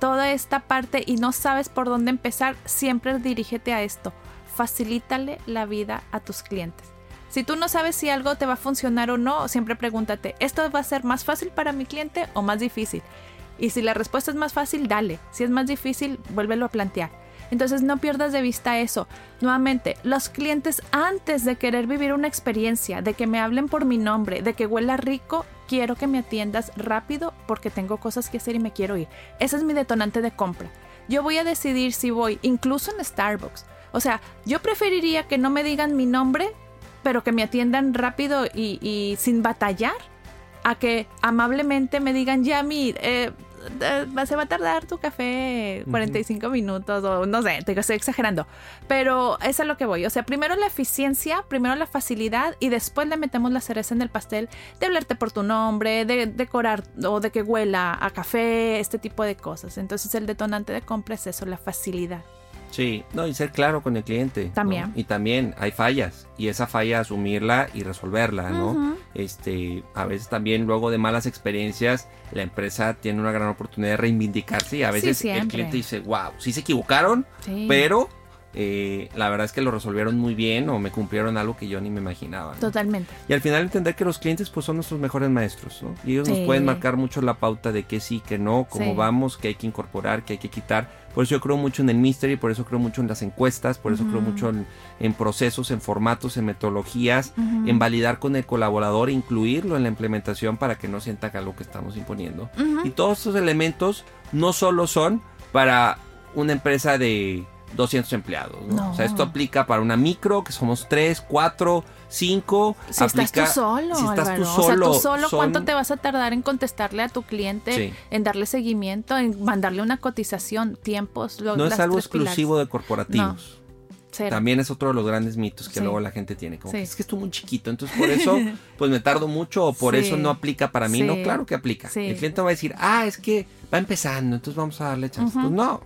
toda esta parte y no sabes por dónde empezar, siempre dirígete a esto. Facilítale la vida a tus clientes. Si tú no sabes si algo te va a funcionar o no, siempre pregúntate, ¿esto va a ser más fácil para mi cliente o más difícil? Y si la respuesta es más fácil, dale. Si es más difícil, vuélvelo a plantear. Entonces no pierdas de vista eso. Nuevamente, los clientes antes de querer vivir una experiencia, de que me hablen por mi nombre, de que huela rico, quiero que me atiendas rápido porque tengo cosas que hacer y me quiero ir. Ese es mi detonante de compra. Yo voy a decidir si voy, incluso en Starbucks. O sea, yo preferiría que no me digan mi nombre, pero que me atiendan rápido y, y sin batallar, a que amablemente me digan, Yami, eh, eh, se va a tardar tu café 45 minutos o no sé, te estoy exagerando. Pero eso es a lo que voy. O sea, primero la eficiencia, primero la facilidad y después le metemos la cereza en el pastel de hablarte por tu nombre, de decorar o de que huela a café, este tipo de cosas. Entonces el detonante de compra es eso, la facilidad. Sí, no, y ser claro con el cliente. También. Y también hay fallas. Y esa falla asumirla y resolverla, ¿no? Este, a veces también luego de malas experiencias, la empresa tiene una gran oportunidad de reivindicarse. Y a veces el cliente dice, wow, sí se equivocaron, pero eh, la verdad es que lo resolvieron muy bien o me cumplieron algo que yo ni me imaginaba. Totalmente. Y al final entender que los clientes pues son nuestros mejores maestros, ¿no? Y ellos nos pueden marcar mucho la pauta de qué sí, qué no, cómo vamos, qué hay que incorporar, qué hay que quitar. Por eso yo creo mucho en el mystery, por eso creo mucho en las encuestas, por eso creo mucho en, procesos, en formatos, en metodologías, en validar con el colaborador, e incluirlo en la implementación para que no sienta que algo que estamos imponiendo. Y todos estos elementos no solo son para una empresa de 200 empleados. O sea, esto aplica para una micro, que somos 3, 4, 5. Si estás tú solo, si estás tú solo. O sea, tú solo, ¿cuánto te vas a tardar en contestarle a tu cliente, en darle seguimiento, en mandarle una cotización, tiempos? no es algo exclusivo de corporativos. También es otro de los grandes mitos que luego la gente tiene. Como que es que estoy muy chiquito, entonces por eso [laughs] pues me tardo mucho o por eso no aplica para mí. No, claro que aplica. El cliente va a decir, ah, es que va empezando, entonces vamos a darle chance. Pues no,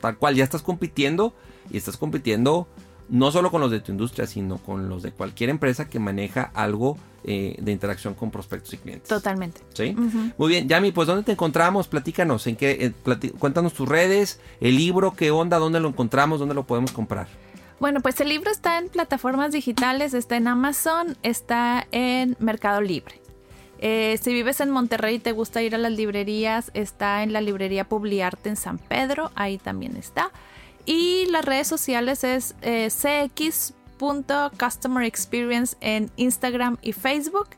tal cual, ya estás compitiendo y estás compitiendo no solo con los de tu industria, sino con los de cualquier empresa que maneja algo eh, de interacción con prospectos y clientes. Totalmente. ¿Sí? Muy bien, Yami, pues ¿dónde te encontramos? Platícanos, en qué, eh, cuéntanos tus redes, el libro, qué onda, dónde lo encontramos, dónde lo podemos comprar. Bueno, pues el libro está en plataformas digitales, está en Amazon, está en Mercado Libre. Eh, si vives en Monterrey y te gusta ir a las librerías, está en la librería Publiarte en San Pedro, ahí también está. Y las redes sociales es eh, cx.customer experience en Instagram y Facebook.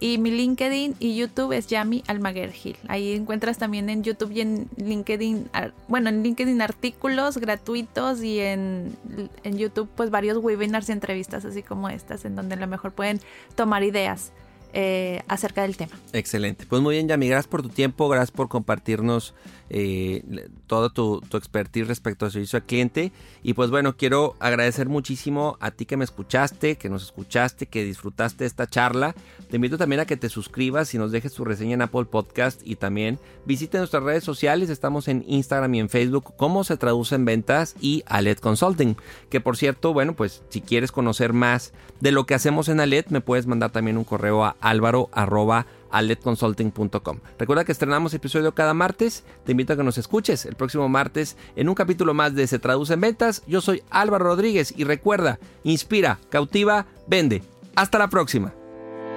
Y mi LinkedIn y YouTube es Yami Almaguer Gil. Ahí encuentras también en YouTube y en LinkedIn, bueno, en LinkedIn artículos gratuitos y en, en YouTube pues varios webinars y entrevistas así como estas en donde a lo mejor pueden tomar ideas eh, acerca del tema. Excelente. Pues muy bien, Yami, gracias por tu tiempo, gracias por compartirnos eh, toda tu, tu, expertise respecto al servicio al cliente. Y pues bueno, quiero agradecer muchísimo a ti que me escuchaste, que nos escuchaste, que disfrutaste esta charla. Te invito también a que te suscribas y nos dejes tu reseña en Apple Podcast y también visite nuestras redes sociales. Estamos en Instagram y en Facebook, cómo se traduce en ventas y Alet Consulting. Que por cierto, bueno, pues si quieres conocer más de lo que hacemos en Alet, me puedes mandar también un correo a álvaro.aletconsulting.com. Recuerda que estrenamos episodio cada martes. Te invito a que nos escuches el próximo martes en un capítulo más de Se Traduce en Ventas. Yo soy Álvaro Rodríguez y recuerda, inspira, cautiva, vende. Hasta la próxima.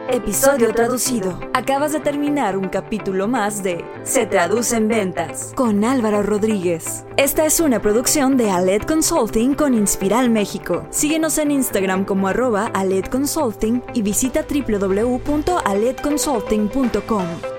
Episodio traducido. Acabas de terminar un capítulo más de Se traduce en ventas con Álvaro Rodríguez. Esta es una producción de Aled Consulting con Inspiral México. Síguenos en Instagram como arroba Aled Consulting y visita www.aledconsulting.com.